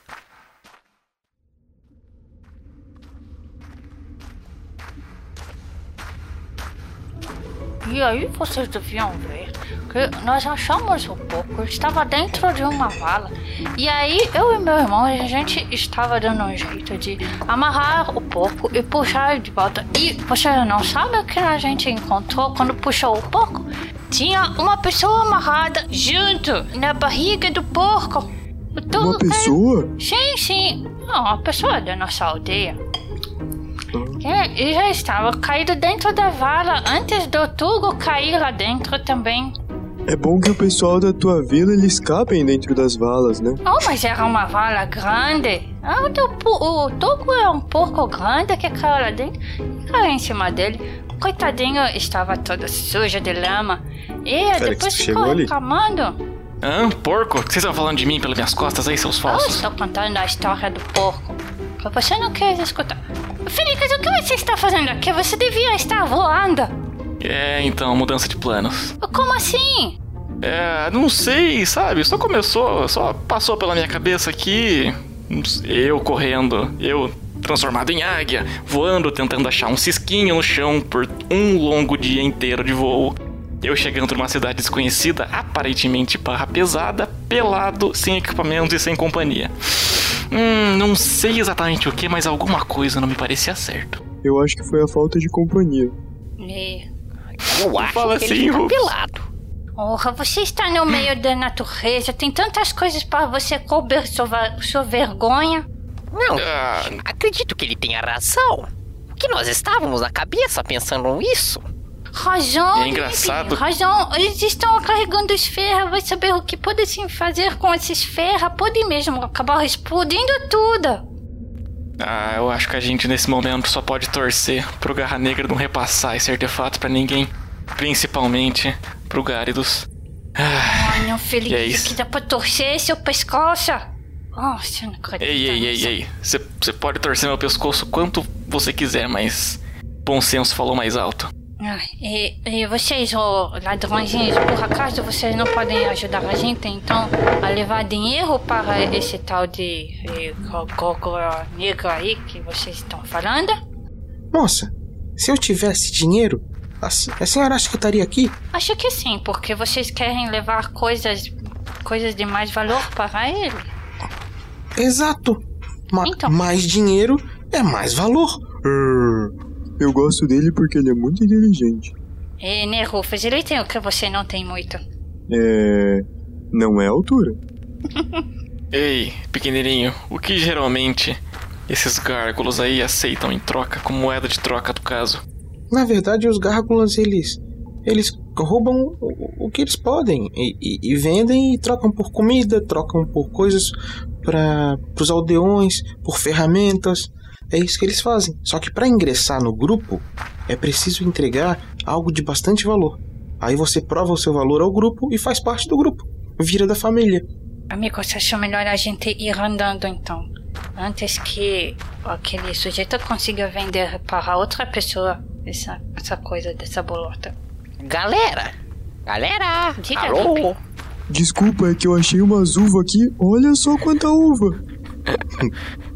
E aí vocês deviam ver que nós achamos o porco, estava dentro de uma vala. E aí eu e meu irmão, a gente estava dando um jeito de amarrar o porco e puxar ele de volta. E você não sabe o que a gente encontrou quando puxou o porco? Tinha uma pessoa amarrada junto na barriga do porco. O Tugo Uma pessoa? Sim, sim. Não, uma pessoa da nossa aldeia. É, e já estava caído dentro da vala antes do Tugo cair lá dentro também. É bom que o pessoal da tua vila eles escapem dentro das valas, né? Oh, mas era uma vala grande. Ah, o, teu o Tugo é um porco grande que caiu lá dentro e caiu em cima dele. O coitadinho estava todo sujo de lama. E Félix, depois ficou ali? reclamando. Hã? Porco? O que vocês estão falando de mim pelas minhas costas aí, seus Eu falsos? estou contando a história do porco. Você não quer escutar. Felix, o que você está fazendo aqui? Você devia estar voando. É, então, mudança de planos. Como assim? É, não sei, sabe? Só começou, só passou pela minha cabeça aqui. Eu correndo, eu transformado em águia, voando, tentando achar um cisquinho no chão por um longo dia inteiro de voo. Eu chegando numa cidade desconhecida, aparentemente barra pesada, pelado, sem equipamentos e sem companhia. Hum, não sei exatamente o que, mas alguma coisa não me parecia certo. Eu acho que foi a falta de companhia. É. Eu acho fala que assim, ele Rufus. pelado. Porra, você está no meio da natureza, tem tantas coisas para você cobrir sua, sua vergonha. Não, Ah, acredito que ele tenha razão. Que nós estávamos na cabeça pensando isso. Razão, É engraçado. Razão, eles estão carregando os ferros, vai saber o que podem fazer com esses ferros, pode mesmo acabar explodindo tudo. ah, eu acho que a gente nesse momento só pode torcer pro Garra Negra não repassar esse artefato pra ninguém. Principalmente pro Gáridos. Ah, Ai, meu filho, E é isso aqui dá pra torcer seu pescoço. Nossa, eu não acredito. ei, ei, ei, ei. Você pode torcer meu pescoço quanto você quiser, mas. Bom senso falou mais alto. E, e vocês, ô ladrõezinhos, por acaso vocês não podem ajudar a gente, então, a levar dinheiro para esse tal de go- gogoro negro aí que vocês estão falando? Moça, se eu tivesse dinheiro, a, a senhora acha que eu estaria aqui? Acho que sim, porque vocês querem levar coisas, coisas de mais valor para ele. Exato. Ma- Então. Mais dinheiro é mais valor. Arr, Eu gosto dele porque ele é muito inteligente. E, né, Rufus, ele tem o que você não tem muito. É. Não é altura. Ei, pequenininho, o que geralmente esses gárgulos aí aceitam em troca, como moeda de troca do caso? Na verdade, os gárgulas, eles. Eles roubam o, o que eles podem e, e- e vendem e trocam por comida, trocam por coisas para os aldeões, por ferramentas. É isso que eles fazem. Só que para ingressar no grupo é preciso entregar algo de bastante valor. Aí você prova o seu valor ao grupo e faz parte do grupo. Vira da família. Amigo, você achou melhor a gente ir andando então? Antes que aquele sujeito consiga vender para outra pessoa essa, essa coisa dessa bolota. Galera! Galera! Diga, Alô? Desculpa, é que eu achei umas uvas aqui. Olha só quanta uva.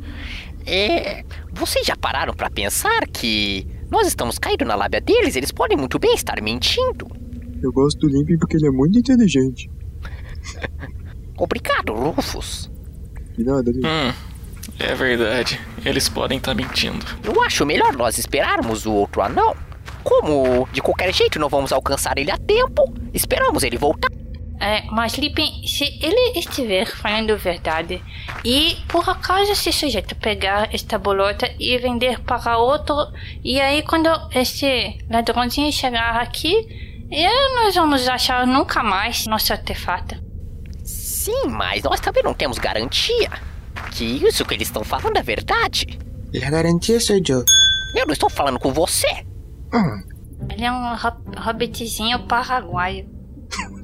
É. Vocês já pararam pra pensar que nós estamos caindo na lábia deles? Eles podem muito bem estar mentindo. Eu gosto do Limpy porque ele é muito inteligente. Obrigado, Rufus. De nada, Limpy. Hum, é verdade. Eles podem estar mentindo. Eu acho melhor nós esperarmos o outro anão. Como de qualquer jeito não vamos alcançar ele a tempo, esperamos ele voltar. É, mas Lipin, se ele estiver falando verdade e por acaso esse sujeito pegar esta bolota e vender para outro, e aí quando esse ladrãozinho chegar aqui, nós vamos achar nunca mais nosso artefato. Sim, mas nós também não temos garantia que isso que eles estão falando é verdade. A garantia sou eu. Eu não estou falando com você. Hum, Ele é um hob- hobbitzinho paraguaio.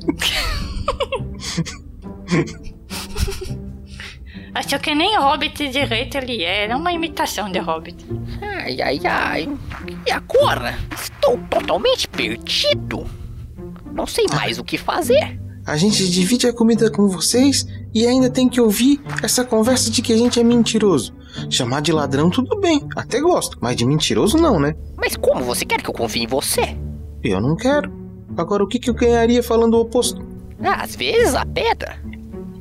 Acho que nem hobbit direito ele é, é uma imitação de hobbit. Ai, ai, ai. E agora? Estou totalmente perdido. Não sei mais o que fazer. a gente divide a comida com vocês e ainda tem que ouvir essa conversa de que a gente é mentiroso. Chamar de ladrão tudo bem, até gosto, mas de mentiroso não, né? Mas como você quer que eu confie em você? Eu não quero. Agora o que, que eu ganharia falando o oposto? Às vezes a pedra.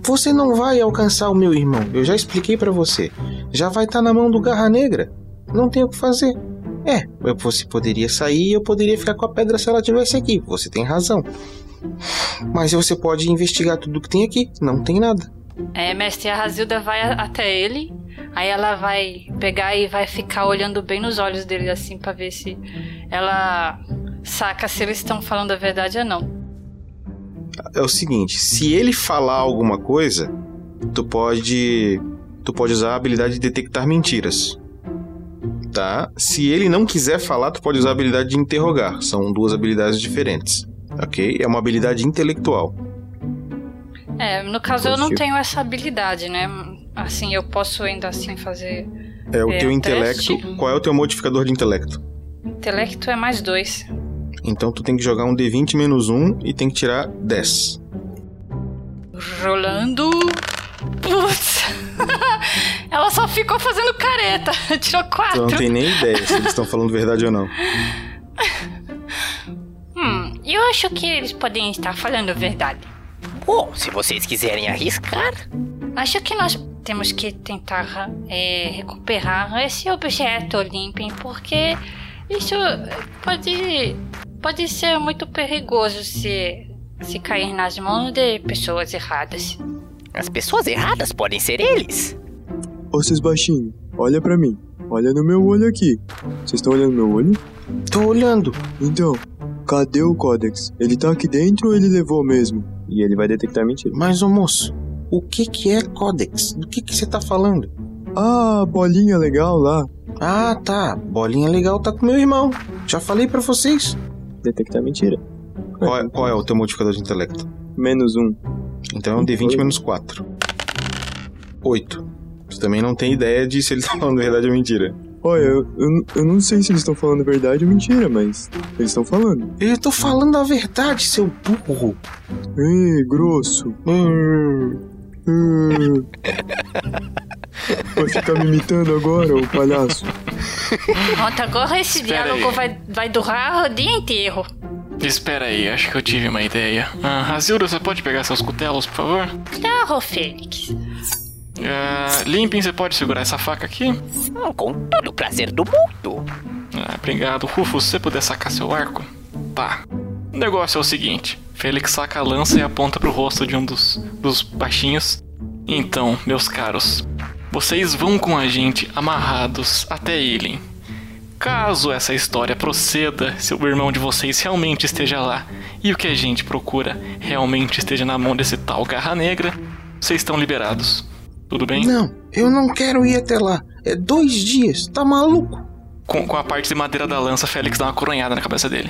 Você não vai alcançar o meu irmão, eu já expliquei pra você. Já vai estar na mão do Garra Negra. Não tem o que fazer. É, eu- você poderia sair e eu poderia ficar com a pedra se ela estivesse aqui. Você tem razão. Mas você pode investigar tudo que tem aqui. Não tem nada. É, mestre, a Razilda vai até ele, aí ela vai pegar e vai ficar olhando bem nos olhos dele assim pra ver se ela saca se eles estão falando a verdade ou não. É o seguinte, se ele falar alguma coisa, tu pode tu pode usar a habilidade de detectar mentiras. Tá? Se ele não quiser falar, tu pode usar a habilidade de interrogar. São duas habilidades diferentes. OK? É uma habilidade intelectual. É, no caso eu não Positivo. tenho essa habilidade, né? Assim, eu posso ainda assim fazer. É o É, teu um intelecto. teste. Qual é o teu modificador de intelecto? Intelecto é mais dois. Então tu tem que jogar um D20 menos 1 e tem que tirar 10. Rolando. Putz! ela só ficou fazendo careta. Tirou Tu quatro. não tem nem ideia se eles estão falando verdade ou não. Hum, eu acho que eles podem estar falando verdade. Bom, se vocês quiserem arriscar. Acho que nós temos que tentar é, recuperar esse objeto, Limpem, porque isso pode, pode ser muito perigoso se, se cair nas mãos de pessoas erradas. As pessoas erradas podem ser eles. Ô, seus baixinhos, olha pra mim. Olha no meu olho aqui. Vocês estão olhando no meu olho? Tô olhando. Então, cadê o Codex? Ele tá aqui dentro ou ele levou mesmo? E ele vai detectar mentira. Mas, ô moço, o que que é Codex? Do que que você tá falando? Ah, bolinha legal lá. Ah, tá. Bolinha legal tá com meu irmão. Já falei pra vocês. Detectar mentira. Qual é, qual é o teu modificador de intelecto? Menos um. Então é um D20 menos 4. 8. Tu também não tem ideia de se ele tá falando verdade ou mentira. Olha, eu, eu, eu não sei se eles estão falando verdade ou mentira, mas eles estão falando. Eu tô falando a verdade, seu burro. Ei, grosso. Hum. Hum. Vai ficar me imitando agora, o palhaço. Pronto, agora esse Espera diálogo aí. vai, vai durar o dia inteiro. Espera aí, acho que eu tive uma ideia. Ah, Razilda, você pode pegar seus cutelos, por favor? Claro, Félix. Ah, Limpem, você pode segurar essa faca aqui? Hum, com todo o prazer do mundo. Ah, obrigado. Rufus, se você puder sacar seu arco? Tá. O negócio é o seguinte: Félix saca a lança e aponta pro rosto de um dos, dos baixinhos. Então, meus caros, vocês vão com a gente amarrados até Ilin. Caso essa história proceda, se o irmão de vocês realmente esteja lá e o que a gente procura realmente esteja na mão desse tal Garra Negra, vocês estão liberados. Tudo bem? Não, eu não quero ir até lá. É dois dias, tá maluco? Com, com a parte de madeira da lança, Félix dá uma coronhada na cabeça dele.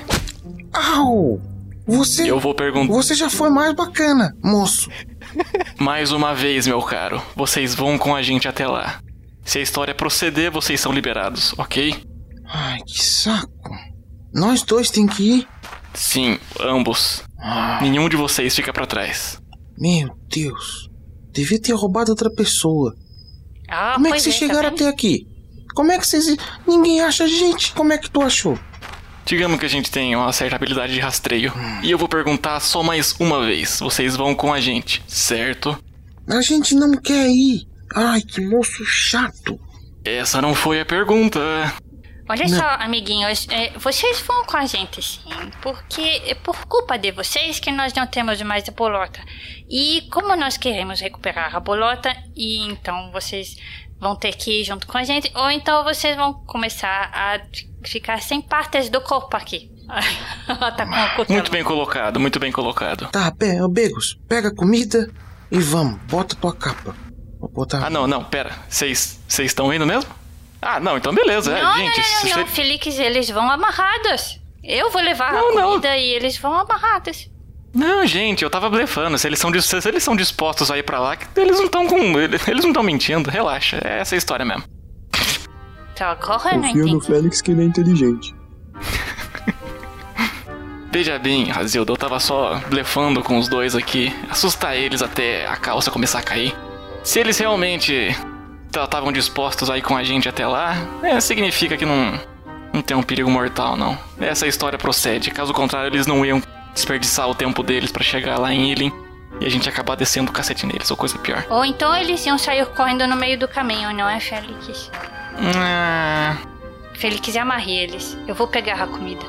Au! Você. Eu vou perguntar. Você já foi mais bacana, moço. Mais uma vez, meu caro, vocês vão com a gente até lá. Se a história proceder, vocês são liberados, ok? Ai, que saco. Nós dois tem que ir? Sim, ambos. Nenhum de vocês fica pra trás. Meu Deus. Devia ter roubado outra pessoa. Ah, Como é que vocês tá chegaram vendo? até aqui? Como é que vocês. Ninguém acha a gente? Como é que tu achou? Digamos que a gente tem uma certa habilidade de rastreio. E eu vou perguntar só mais uma vez. Vocês vão com a gente, certo? A gente não quer ir. Ai, que moço chato. Essa não foi a pergunta. Olha só, amiguinhos, é, vocês vão com a gente sim, porque é por culpa de vocês que nós não temos mais a bolota. E como nós queremos recuperar a bolota, e então vocês vão ter que ir junto com a gente, ou então vocês vão começar a ficar sem partes do corpo aqui. Ela tá. Muito bem colocado, muito bem colocado. Tá, Be ô, Begos, pega a comida e vamos. Bota tua capa. Vou botar. Ah, não, não, pera. Vocês vocês estão indo mesmo? Ah, não, então beleza. é, Não, gente, não, se não, não, você- Felix, eles vão amarrados. Eu vou levar Não, a não. comida e eles vão amarrados. Não, gente, eu tava blefando. Se eles são, se eles são dispostos a ir pra lá, que eles não estão com. Eles eles não estão mentindo. Relaxa, é essa a história mesmo. Então agora eu não Confio no. Félix que ele é inteligente. Veja bem, Razilda, eu tava só blefando com os dois aqui, assustar eles até a calça começar a cair. Se eles realmente estavam dispostos a ir com a gente até lá, é, significa que não, não tem um perigo mortal, não. Essa história procede. Caso contrário, eles não iam desperdiçar o tempo deles pra chegar lá em Ilin e a gente acabar descendo o cacete neles, ou coisa pior. Ou então eles iam sair correndo no meio do caminho, não é, Félix? Ah, Félix, amarre eles. Eu vou pegar a comida.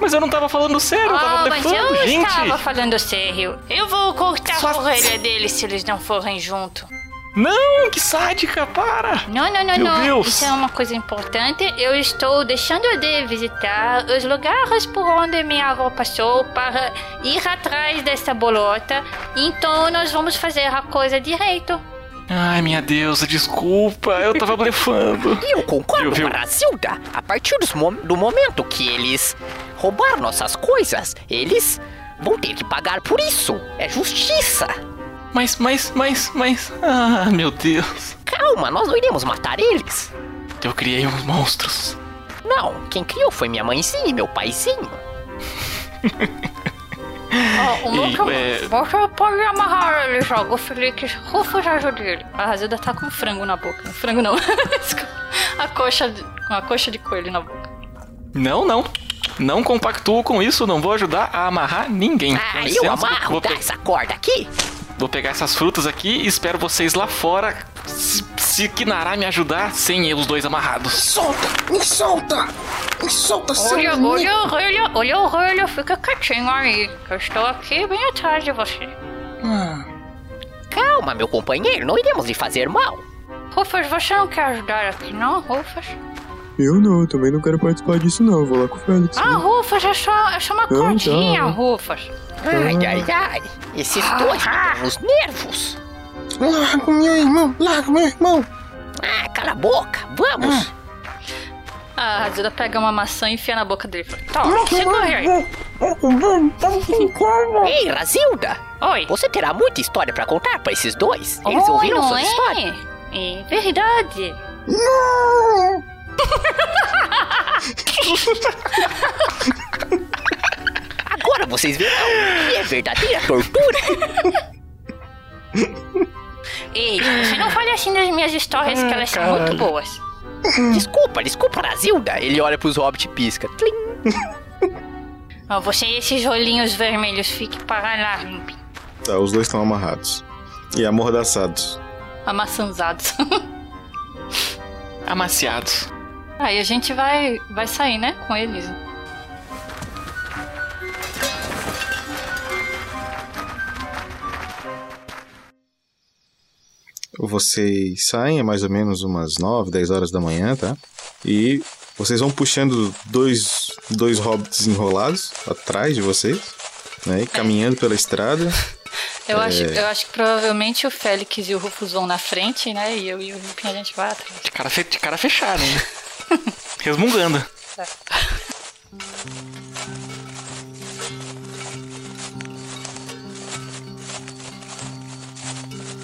mas eu não tava falando sério, eu Ah, tava mas blefando, eu gente. estava falando sério. Eu vou cortar Só- a orelha deles se eles não forem junto. Não, que sádica, para! Não, não, não, Meu não. Deus. Isso é uma coisa importante. Eu estou deixando de visitar os lugares por onde minha avó passou para ir atrás dessa bolota. Então nós vamos fazer a coisa direito. Ai, minha deusa, desculpa, eu tava blefando. E eu concordo com a partir mo- do momento que eles roubaram nossas coisas, eles vão ter que pagar por isso. É justiça. Mas, mas, mas, mas. Ah, meu Deus. Calma, nós não iremos matar eles. Eu criei uns monstros. Não, quem criou foi minha mãezinha e meu paizinho. Ó, o é- você pode amarrar ele, joga o Felix Rufus ajuda ele. A Razilda tá com frango na boca. Frango não. Desculpa. a coxa, de- com a coxa de coelho na boca. Não, não. Não compactuo com isso, não vou ajudar a amarrar ninguém. Ah, eu amarro vou, tá, pe- essa corda aqui. vou pegar essas frutas aqui e espero vocês lá fora. Se, se Kinara me ajudar, sem os dois amarrados. Solta! Me solta! Me solta, seu Olha, olha, olha, olha, olha, fica quietinho aí. que Eu estou aqui bem atrás de você. Calma, meu companheiro, não iremos lhe fazer mal. Rufus, você não quer ajudar aqui, não, Rufus? Eu não, eu também não quero participar disso não. Eu vou lá com o Félix. Ah, Rufus, é só, é só uma Não, cordinha, tá. Rufus. Ai, ai, ai. Esses dois me dão nos nervos. Larga meu irmão! Larga meu irmão! Ah, cala a boca. Vamos. A Razilda pega uma maçã e enfia na boca dele. Toma, segura aí. Ei, Razilda. Oi. Você terá muita história pra contar pra esses dois? Eles Oi, ouviram não sua é? história? É verdade. Agora vocês verão que é verdadeira tortura. Ei, você não fale assim das minhas histórias, que elas são muito boas. Desculpa, desculpa, Razilda. Ele olha pros hobbits e pisca. Tlim. Ó, você e esses olhinhos vermelhos, fique para lá. Tá, os dois estão amarrados. E amordaçados. Amassanzados. Amaciados. Aí a gente vai, vai sair, né, com eles. Vocês saem, é mais ou menos umas 9, 10 horas da manhã, tá? E vocês vão puxando dois, dois hobbits enrolados atrás de vocês, né? E caminhando pela estrada. Eu, É. acho, eu acho que provavelmente o Félix e o Rufus vão na frente, né, e eu e o Limpinho a gente vai atrás. De cara, fe- de cara fechada ainda. Resmungando.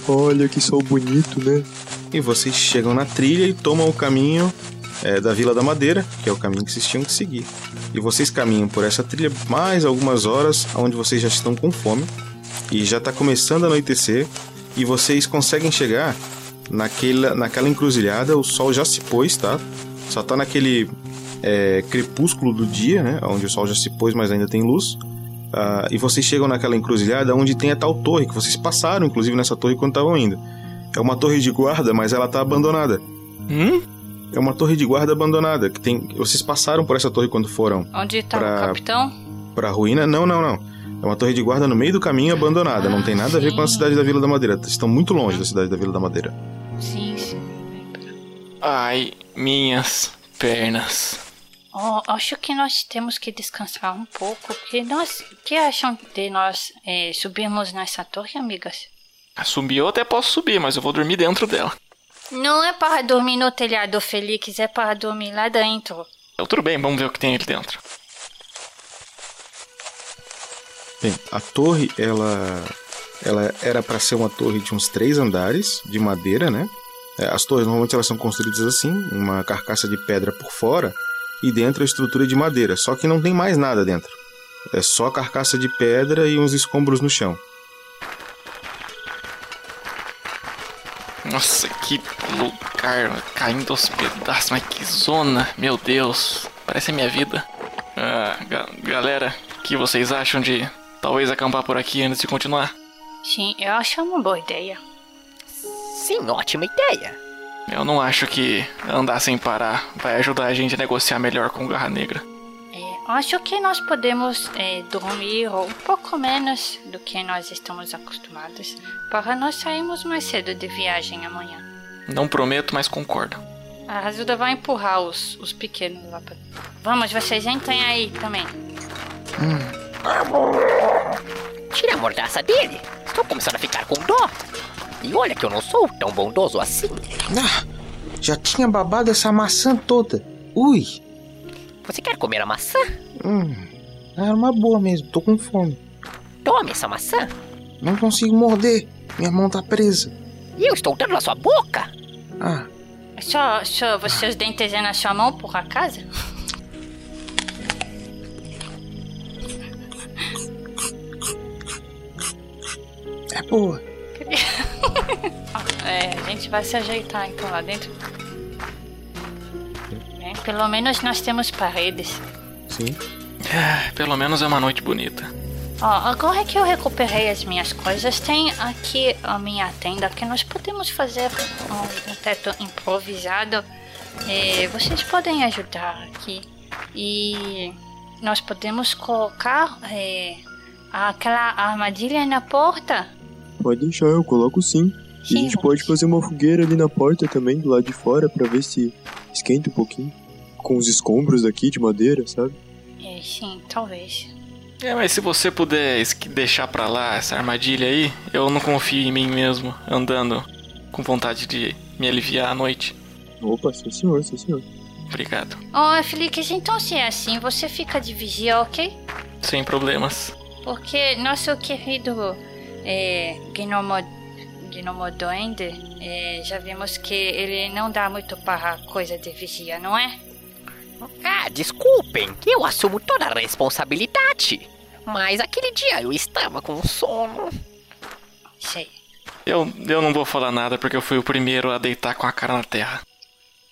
Olha que sol bonito, né? E vocês chegam na trilha e tomam o caminho é, da Vila da Madeira, que é o caminho que vocês tinham que seguir. E vocês caminham por essa trilha mais algumas horas, onde vocês já estão com fome. E já está começando a anoitecer. E vocês conseguem chegar naquela, naquela encruzilhada. O sol já se pôs, tá? Só tá naquele é, crepúsculo do dia, né? Onde o sol já se pôs, mas ainda tem luz. Ah, e vocês chegam naquela encruzilhada onde tem a tal torre, que vocês passaram, inclusive, nessa torre quando estavam indo. É uma torre de guarda, mas ela tá abandonada. Hum? É uma torre de guarda abandonada, que tem. Vocês passaram por essa torre quando foram Onde tá Pra- o capitão? pra ruína? Não, não, não. É uma torre de guarda no meio do caminho abandonada. não tem nada a ver com a cidade da Vila da Madeira. Estão muito longe da cidade da Vila da Madeira. Sim, sim. Ai, minhas pernas. Oh, acho que nós temos que descansar um pouco. Que nós, o que acham de nós eh, subirmos nessa torre, amigas? A subir eu até posso subir, mas eu vou dormir dentro dela. Não é para dormir no telhado, Felix, é para dormir lá dentro. Então tudo bem, vamos ver o que tem ali dentro. Bem, a torre, ela. Ela era para ser uma torre de uns três andares, de madeira, né? É, As torres normalmente elas são construídas assim, uma carcaça de pedra por fora e dentro a estrutura de madeira. Só que não tem mais nada dentro. É só carcaça de pedra e uns escombros no chão. Nossa, que lugar caindo aos pedaços, mas que zona, meu Deus, parece a minha vida. Ah, ga- galera, o que vocês acham de talvez acampar por aqui antes de continuar? Sim, eu acho uma boa ideia. Sim, ótima ideia. Eu não acho que andar sem parar vai ajudar a gente a negociar melhor com o Garra Negra. É, acho que nós podemos eh, dormir um pouco menos do que nós estamos acostumados para nós sairmos mais cedo de viagem amanhã. Não prometo, mas concordo. A Razuda vai empurrar os, os pequenos lá pra... Vamos, vocês entrem aí também. Tira a mordaça dele. Estou começando a ficar com dó. E olha que eu não sou tão bondoso assim. Ah, já tinha babado essa maçã toda. Ui, Você quer comer a maçã? hum, era uma boa mesmo, tô com fome. Tome essa maçã. Não consigo morder, minha mão tá presa. E eu estou dando na sua boca. Ah, Só, só vocês dentes é na sua mão, por acaso? é boa. É, a gente vai se ajeitar então lá dentro. É, pelo menos nós temos paredes. Sim. É, pelo menos é uma noite bonita. Ó, agora que eu recuperei as minhas coisas, tem aqui a minha tenda que nós podemos fazer um, um teto improvisado. É, vocês podem ajudar aqui. E nós podemos colocar é, aquela armadilha na porta. Pode deixar, eu coloco sim. E a gente pode fazer uma fogueira ali na porta também, do lado de fora, pra ver se esquenta um pouquinho. Com os escombros daqui de madeira, sabe? É, sim, talvez. É, mas se você puder deixar pra lá essa armadilha aí, eu não confio em mim mesmo, andando com vontade de me aliviar à noite. Opa, sim senhor, sim senhor. Obrigado. Ó, Felix, então se é assim, você fica de vigia, ok? Sem problemas. Porque nosso querido é, Gnomo, Gnomo Duende, é, já vimos que ele não dá muito para coisa de vigia, não é? Ah, desculpem, eu assumo toda a responsabilidade. Mas aquele dia eu estava com sono. Sei. Eu, eu não vou falar nada porque eu fui o primeiro a deitar com a cara na terra.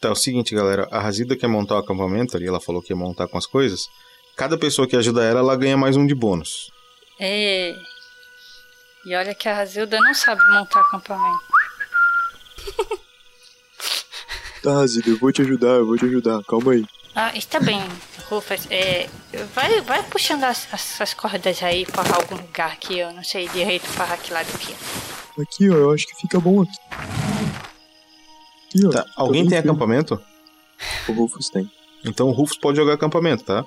Tá, é o seguinte, galera. A Razida quer montar o acampamento ali, ela falou que ia montar com as coisas. Cada pessoa que ajuda ela, ela ganha mais um de bônus. É. E olha que a Razilda não sabe montar acampamento. Tá, Razida, eu vou te ajudar, eu vou te ajudar. Calma aí. Ah, está bem, Rufus. É, vai, vai puxando as, essas cordas aí para algum lugar que eu não sei direito para que lado que é. Aqui, ó, eu acho que fica bom aqui. Aqui, ó. Tá, alguém tem acampamento? O Rufus tem. Então o Rufus pode jogar acampamento, tá?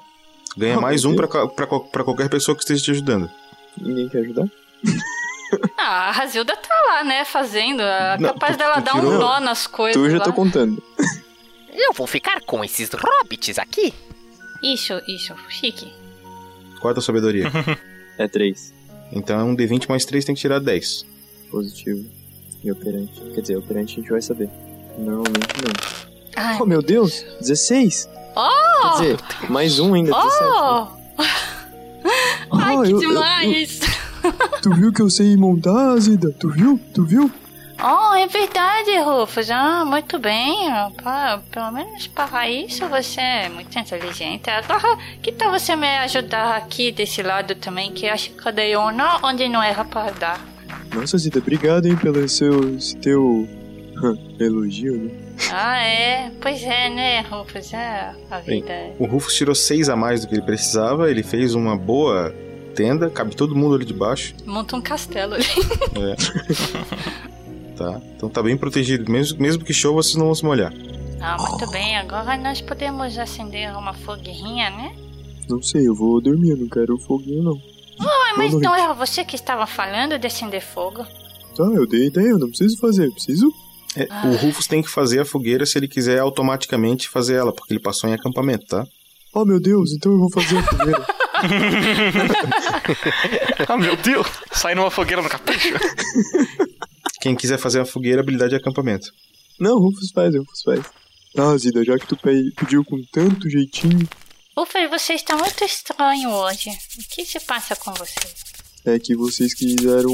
Ganha Ah, mais um pra qualquer pessoa que esteja te ajudando. Ninguém quer ajudar? Ah, a Razilda tá lá, né, fazendo. É Não, capaz tu- dela tu dar um tirou? nó nas coisas. Tu já lá. tô contando. Eu vou ficar com esses hobbits aqui. Isso, isso, chique. Qual é a tua sabedoria? É 3. Então é um D20 mais 3 tem que tirar 10. Positivo. E operante. Quer dizer, operante a gente vai saber. Normalmente não. Ai, oh, meu Deus! 16! Oh! Quer dizer, mais um ainda, 17. Oh! Ai, Ah, que eu- eu- demais! Tu viu que eu sei montar, Zida? Tu viu? Tu viu? Oh, é verdade, Rufus. Ah, muito bem. Pá, Pelo menos para isso você é muito inteligente. Agora, que tal você me ajudar aqui desse lado também, que acho que eu dei um nó onde não era para dar. Nossa, Zida, obrigado, hein, pelo seu, teu elogio, né? Ah, é? Pois é, né, Rufus? É, a Bem, vida é... o Rufus tirou 6 a mais do que ele precisava, ele fez uma boa tenda, cabe todo mundo ali debaixo. Monta um castelo ali. É. tá, então tá bem protegido. Mesmo, mesmo que chova, vocês não vão se molhar. Ah, muito bem. Agora nós podemos acender uma fogueirinha, né? Não sei, eu vou dormir, eu não quero foguinho, não. Ah, mas não era você que estava falando de acender fogo? Tá, eu dei ideia, eu não preciso fazer, preciso? É, O Rufus tem que fazer a fogueira se ele quiser automaticamente fazer ela, porque ele passou em acampamento, tá? Oh, meu Deus, então eu vou fazer a fogueira. ah, meu Deus! Sai numa fogueira no capricho. Quem quiser fazer a fogueira, habilidade de acampamento. não, Rufus faz, Rufus faz. Tá, Zida, já que tu pe- pediu com tanto jeitinho, Ufa, você está muito estranho hoje. O que se passa com você? é que vocês quiseram,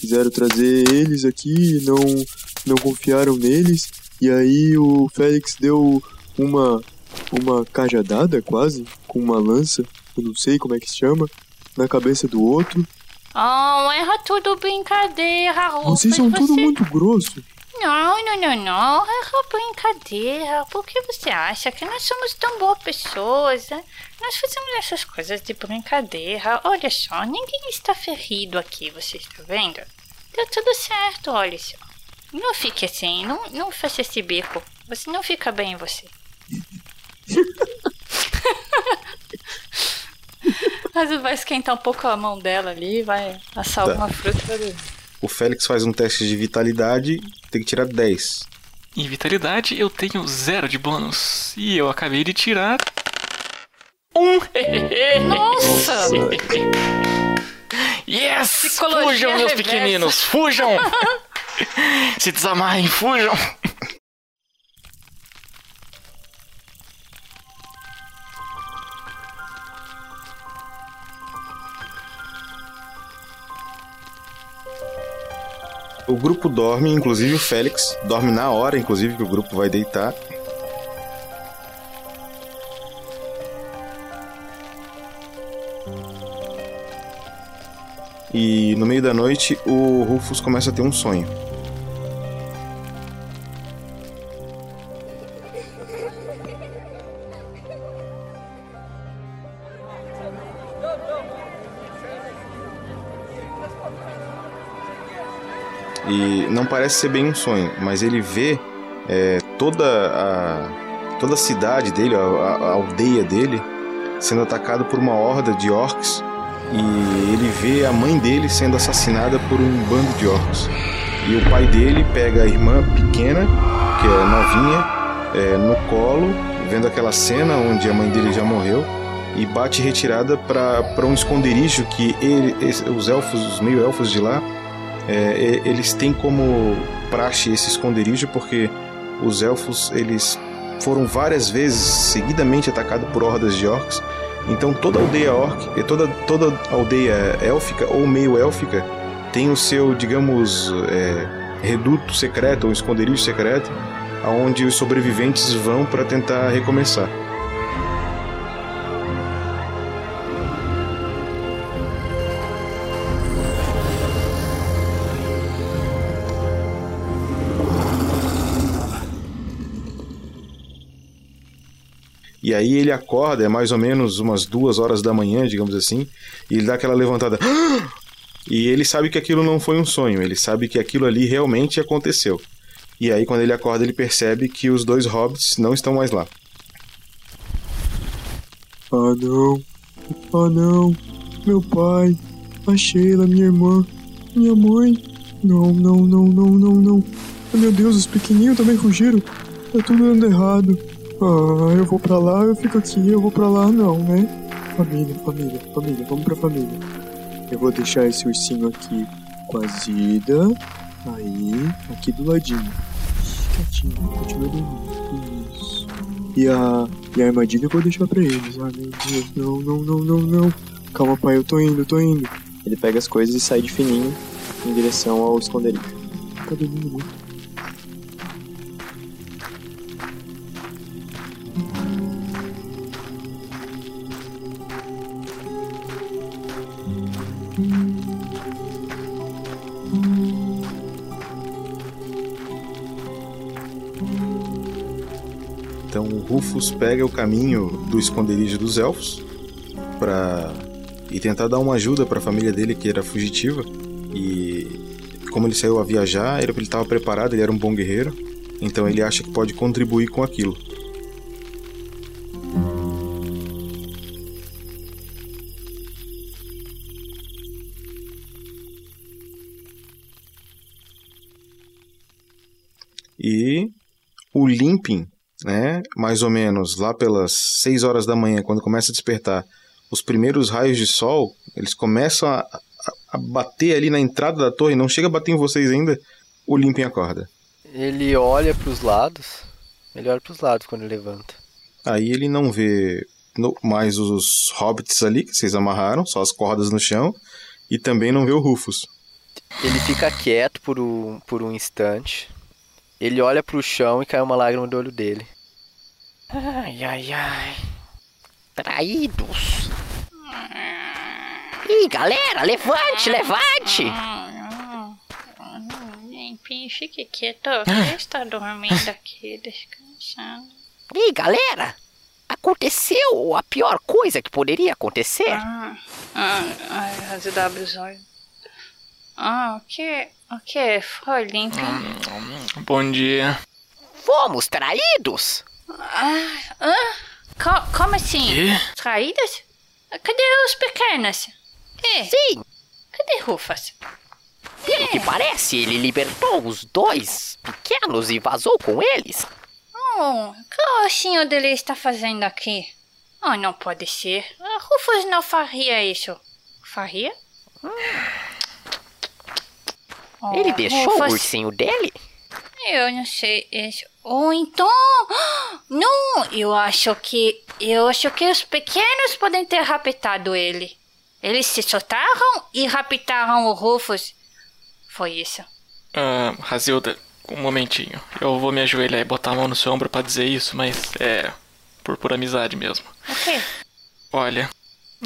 quiseram trazer eles aqui, não, não confiaram neles, e aí o Félix deu uma, uma cajadada quase, com uma lança, eu não sei como é que se chama, na cabeça do outro. Oh, era tudo brincadeira, Rufus. Vocês são tudo você- muito grosso. Não, não, não, não. Era brincadeira. Por que você acha que nós somos tão boas pessoas? né? Nós fazemos essas coisas de brincadeira. Olha só, ninguém está ferido aqui, você está vendo? Deu tudo certo, olha só. Não fique assim, não, não faça esse bico. Você não fica bem em você. Mas vai esquentar um pouco a mão dela ali, vai assar Tá. alguma fruta. vai- O Félix faz um teste de vitalidade, tem que tirar 10. Em vitalidade eu tenho zero de bônus. E eu acabei de tirar. Um! Nossa! Yes! Psicologia fujam, meus reversa. pequeninos! Fujam! Se desamarrem, fujam! O grupo dorme, inclusive o Félix dorme na hora, inclusive que o grupo vai deitar. E no meio da noite, o Rufus começa a ter um sonho. Não parece ser bem um sonho, mas ele vê é, toda a toda a cidade dele, a, a aldeia dele, sendo atacada por uma horda de orcs e ele vê a mãe dele sendo assassinada por um bando de orcs. E o pai dele pega a irmã pequena, que é novinha, é, no colo, vendo aquela cena onde a mãe dele já morreu, e bate retirada para um esconderijo que ele, os elfos, os meio-elfos de lá, é, eles têm como praxe esse esconderijo porque os elfos eles foram várias vezes seguidamente atacados por hordas de orcs. Então toda aldeia orc, toda toda aldeia élfica ou meio élfica tem o seu, digamos, é, reduto secreto ou esconderijo secreto, aonde os sobreviventes vão para tentar recomeçar. E aí ele acorda, é mais ou menos umas duas horas da manhã, digamos assim, e ele dá aquela levantada. E ele sabe que aquilo não foi um sonho, ele sabe que aquilo ali realmente aconteceu. E aí, quando ele acorda, ele percebe que os dois hobbits não estão mais lá. Ah não, ah não, meu pai, a Sheila, minha irmã, minha mãe. Não, não, não, não, não, não. Meu Deus, os pequenininhos também fugiram. Tá tudo dando errado. Ah, eu vou pra lá, eu fico aqui, eu vou pra lá, não, né? Família, família, família, vamos pra família. Eu vou deixar esse ursinho aqui com a Zida. Aí, aqui do ladinho. Quietinho, continua dormindo. Isso. E a, e a armadilha eu vou deixar pra eles. Ah, meu Deus, não, não, não, não, não. Calma, pai, eu tô indo, eu tô indo. Ele pega as coisas e sai de fininho em direção ao esconderijo. Tá dormindo muito. Rufus pega o caminho do esconderijo dos elfos para e tentar dar uma ajuda para a família dele que era fugitiva e como ele saiu a viajar, ele estava preparado, ele era um bom guerreiro, então ele acha que pode contribuir com aquilo. Mais ou menos lá pelas 6 horas da manhã, quando começa a despertar, os primeiros raios de sol, eles começam a, a, a bater ali na entrada da torre, não chega a bater em vocês ainda, o Limping acorda. Ele olha pros lados. Ele olha pros lados quando ele levanta. Aí ele não vê no- mais os hobbits ali, que vocês amarraram, só as cordas no chão, e também não vê o Rufus. Ele fica quieto por um, por um instante. Ele olha pro chão e cai uma lágrima do olho dele. Ai, ai, ai. Traídos. Ih, galera, levante, levante. Enfim, fique quieto. Você está dormindo aqui, descansando. Ih, galera. Aconteceu a pior coisa que poderia acontecer. Ah, ah, ai, abre os olhos. Ah, o que? O que foi, Limping? Bom dia. Fomos traídos. Ah, ah, co- como assim? Quê? Traídas? Cadê os pequenos? É. Sim. Cadê Rufas? Pelo que parece, ele libertou os dois pequenos e vazou com eles. Oh, o que o senhor dele está fazendo aqui? Oh, não pode ser. Ah, Rufus não faria isso. Faria? Oh, ele deixou Rufus- o ursinho dele? Eu não sei isso. Ou então, não, eu acho que eu acho que os pequenos podem ter raptado ele. Eles se soltaram e raptaram o Rufus. Foi isso. Ah, Razilda, um momentinho. Eu vou me ajoelhar e botar a mão no seu ombro pra dizer isso, mas é. por pura amizade mesmo. O quê? Olha,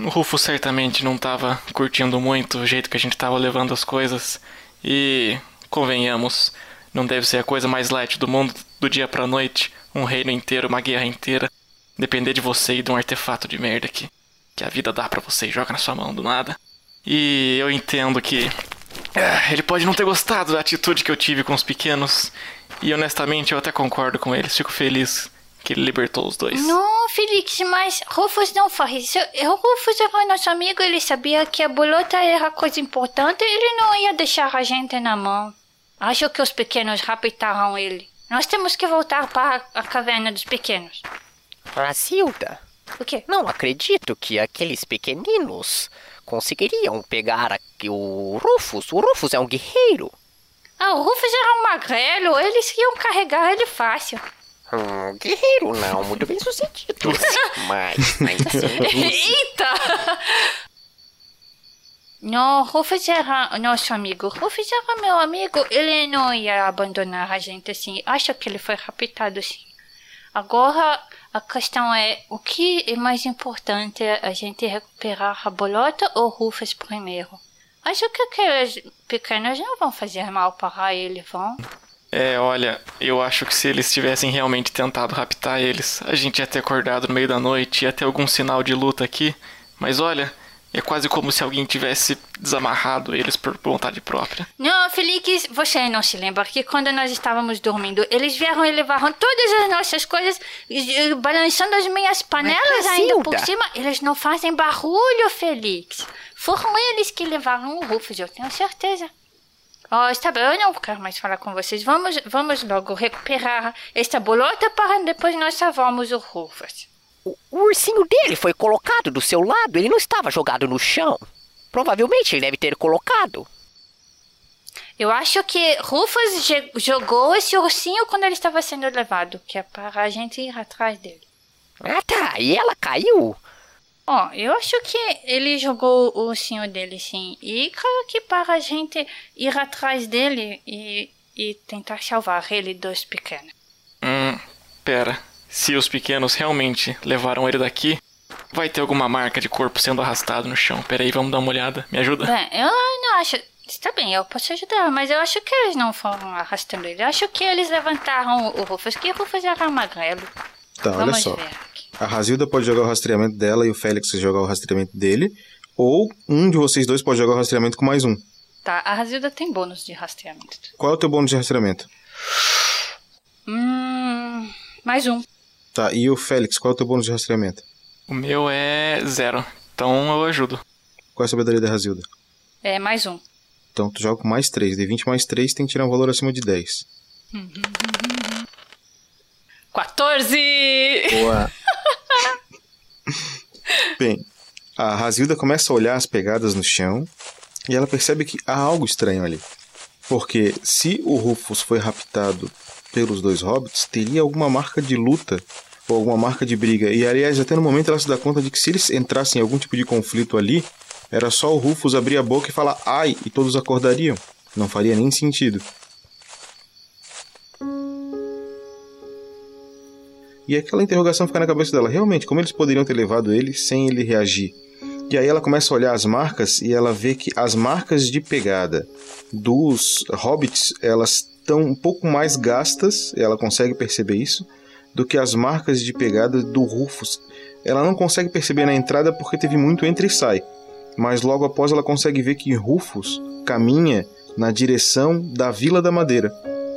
O Rufus certamente não tava curtindo muito o jeito que a gente tava levando as coisas. E, convenhamos, não deve ser a coisa mais light do mundo do dia pra noite, um reino inteiro, uma guerra inteira, depender de você e de um artefato de merda que, que a vida dá pra você e joga na sua mão do nada. E eu entendo que é, ele pode não ter gostado da atitude que eu tive com os pequenos. E honestamente eu até concordo com eles, fico feliz que ele libertou os dois. Não, Felix, mas Rufus não faz isso. Rufus era nosso amigo, ele sabia que a bolota era coisa importante, ele não ia deixar a gente na mão. Acho que os pequenos raptaram ele. Nós temos que voltar para a caverna dos pequenos. Brasilda. O quê? Não acredito que aqueles pequeninos conseguiriam pegar o Rufus. O Rufus é um guerreiro. Ah, o Rufus era um magrelo, eles iam carregar ele fácil. Hum, guerreiro não, muito bem sucedido. mas, assim. Eita! Não, Rufus era nosso amigo. Rufus era meu amigo. Ele não ia abandonar a gente assim. Acho que ele foi raptado sim. Agora, a questão é: o que é mais importante? A gente recuperar a bolota ou Rufus primeiro? Acho que aqueles pequenos não vão fazer mal para ele, vão? É, olha, eu acho que se eles tivessem realmente tentado raptar eles, a gente ia ter acordado no meio da noite, ia ter algum sinal de luta aqui. Mas olha, é quase como se alguém tivesse desamarrado eles por vontade própria. Não, Felix, você não se lembra que quando nós estávamos dormindo, eles vieram e levaram todas as nossas coisas, balançando as minhas panelas ainda por cima. Eles não fazem barulho, Felix. Foram eles que levaram o Rufus, eu tenho certeza. Oh, está bem, eu não quero mais falar com vocês. Vamos, vamos logo recuperar esta bolota para depois nós salvarmos o Rufus. O ursinho dele foi colocado do seu lado, ele não estava jogado no chão. Provavelmente ele deve ter colocado. Eu acho que Rufus jogou esse ursinho quando ele estava sendo levado, que é para a gente ir atrás dele. Ah tá, e ela caiu? Ó, eu acho que ele jogou o ursinho dele sim. E claro que para a gente ir atrás dele e, e tentar salvar ele dos pequenos. Hum, pera. Se os pequenos realmente levaram ele daqui, vai ter alguma marca de corpo sendo arrastado no chão. Pera aí, vamos dar uma olhada. Me ajuda? Bem, eu não acho. Está bem, eu posso ajudar, mas eu acho que eles não foram arrastando ele. Eu acho que eles levantaram o Rufus, que o Rufus era magrelo. Tá, olha Vamos só. ver. A Razilda pode jogar o rastreamento dela e o Félix jogar o rastreamento dele. Ou um de vocês dois pode jogar o rastreamento com mais um. Tá, a Razilda tem bônus de rastreamento. Qual é o teu bônus de rastreamento? Hum. Mais um. Tá, e o Félix, qual é o teu bônus de rastreamento? O meu é zero. Então eu ajudo. Qual é a sabedoria da Razilda? É, mais um. Então tu joga com mais 3. D20 mais 3 tem que tirar um valor acima de 10. 14! Boa. Bem, a Razilda começa a olhar as pegadas no chão e ela percebe que há algo estranho ali. Porque se o Rufus foi raptado pelos dois hobbits, teria alguma marca de luta ou alguma marca de briga. E aliás, até no momento ela se dá conta de que se eles entrassem em algum tipo de conflito ali, era só o Rufus abrir a boca e falar ai e todos acordariam. Não faria nem sentido. E aquela interrogação fica na cabeça dela. Realmente, como eles poderiam ter levado ele sem ele reagir? E aí ela começa a olhar as marcas e ela vê que as marcas de pegada dos hobbits, elas estão um pouco mais gastas, ela consegue perceber isso, do que as marcas de pegada do Rufus. Ela não consegue perceber na entrada porque teve muito entra e sai. Mas logo após ela consegue ver que Rufus caminha na direção da Vila da Madeira,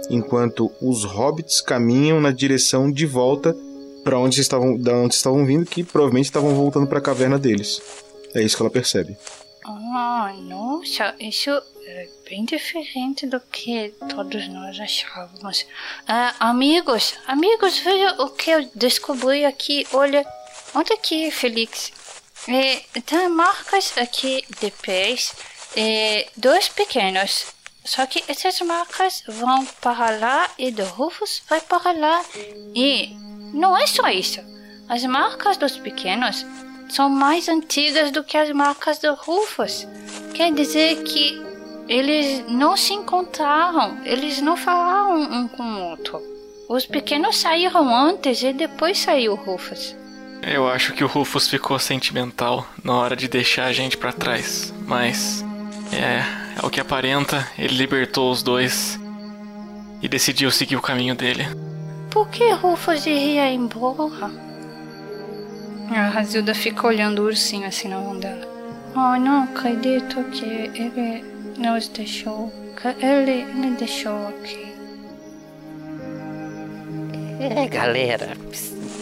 enquanto os hobbits caminham na direção de volta para onde estavam, da onde estavam vindo, que provavelmente estavam voltando para a caverna deles. É isso que ela percebe. Nossa, isso é bem diferente do que todos nós achávamos. Ah, amigos, amigos, veja o que eu descobri aqui. Olha, olha aqui, Felix. É, tem marcas aqui de pés, é, dois pequenos. Só que essas marcas vão para lá e do Rufus vai para lá. E não é só isso. As marcas dos pequenos são mais antigas do que as marcas do Rufus. Quer dizer que eles não se encontraram, eles não falaram um com o outro. Os pequenos saíram antes e depois saiu o Rufus. Eu acho que o Rufus ficou sentimental na hora de deixar a gente pra trás, mas é, é o que aparenta, ele libertou os dois e decidiu seguir o caminho dele. Por que Rufus iria embora? A Razilda fica olhando o ursinho assim na mão dela. Oh, não acredito que ele nos deixou. Ele me deixou aqui. É, galera,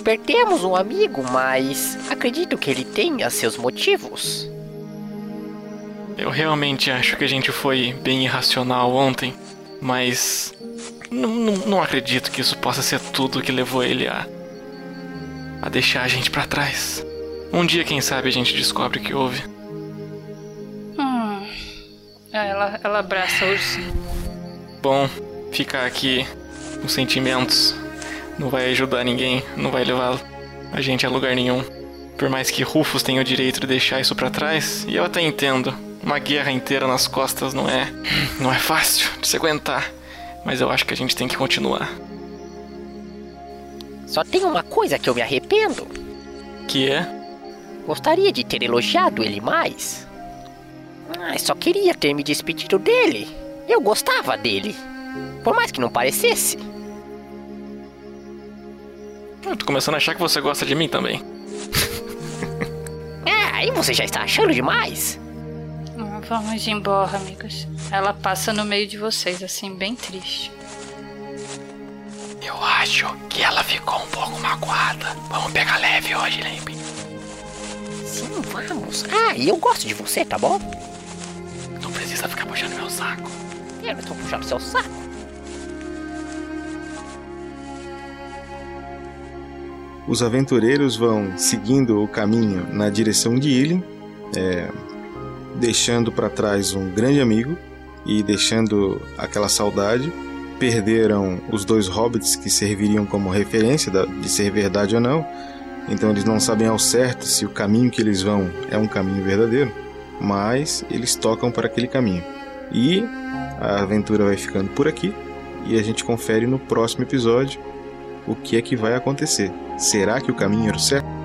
perdemos um amigo, mas acredito que ele tenha seus motivos. Eu realmente acho que a gente foi bem irracional ontem, mas não, não, não acredito que isso possa ser tudo que levou ele a. a deixar a gente pra trás. Um dia, quem sabe, a gente descobre o que houve. Hum. Ah, ela, ela abraça o ursinho. Bom, ficar aqui com sentimentos não vai ajudar ninguém, não vai levar a gente a lugar nenhum. Por mais que Rufus tenha o direito de deixar isso para trás, e eu até entendo, uma guerra inteira nas costas não é, não é fácil de se aguentar, mas eu acho que a gente tem que continuar. Só tem uma coisa que eu me arrependo. Que é? Gostaria de ter elogiado ele mais. Mas só queria ter me despedido dele. Eu gostava dele. Por mais que não parecesse. Eu tô começando a achar que você gosta de mim também. É, aí você já está achando demais. Ah, Vamos embora, amigos. Ela passa no meio de vocês, assim, bem triste. Eu acho que ela ficou um pouco magoada. Vamos pegar leve hoje, lembre. Sim, vamos. Ah, e eu gosto de você, tá bom? Não precisa ficar puxando meu saco. Eu não tô puxando seu saco. Os aventureiros vão seguindo o caminho na direção de Ilin, é, deixando para trás um grande amigo e deixando aquela saudade. Perderam os dois hobbits que serviriam como referência de ser verdade ou não, então eles não sabem ao certo se o caminho que eles vão é um caminho verdadeiro, mas eles tocam para aquele caminho. E a aventura vai ficando por aqui e a gente confere no próximo episódio o que é que vai acontecer. Será que o caminho era o certo?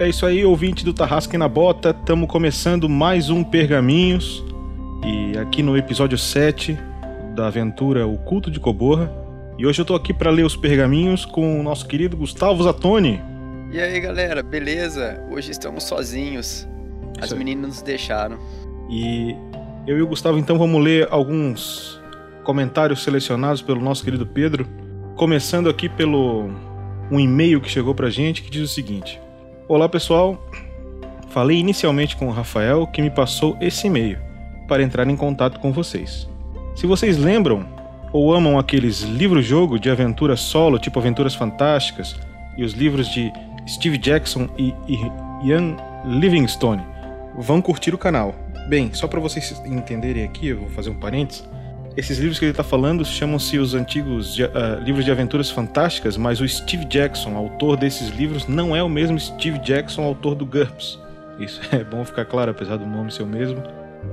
É isso aí, ouvinte do Tarrasque na Bota. Estamos começando mais um Pergaminhos. E aqui no episódio 7 da aventura O Culto de Coborra. E hoje eu tô aqui para ler os pergaminhos com o nosso querido Gustavo Zatoni. E aí galera, beleza? Hoje estamos sozinhos. As aí. meninas nos deixaram. E eu e o Gustavo então vamos ler alguns comentários selecionados pelo nosso querido Pedro. Começando aqui pelo um e-mail que chegou pra gente que diz o seguinte: Olá pessoal, falei inicialmente com o Rafael que me passou esse e-mail para entrar em contato com vocês. Se vocês lembram ou amam aqueles livros-jogo de aventura solo, tipo Aventuras Fantásticas, e os livros de Steve Jackson e, Ian Livingstone, vão curtir o canal. Bem, só para vocês entenderem aqui, eu vou fazer um parênteses. Esses livros que ele está falando chamam-se os antigos de- ah, livros de aventuras fantásticas, mas o Steve Jackson, autor desses livros, não é o mesmo Steve Jackson, autor do GURPS. Isso é bom ficar claro, apesar do nome ser o mesmo,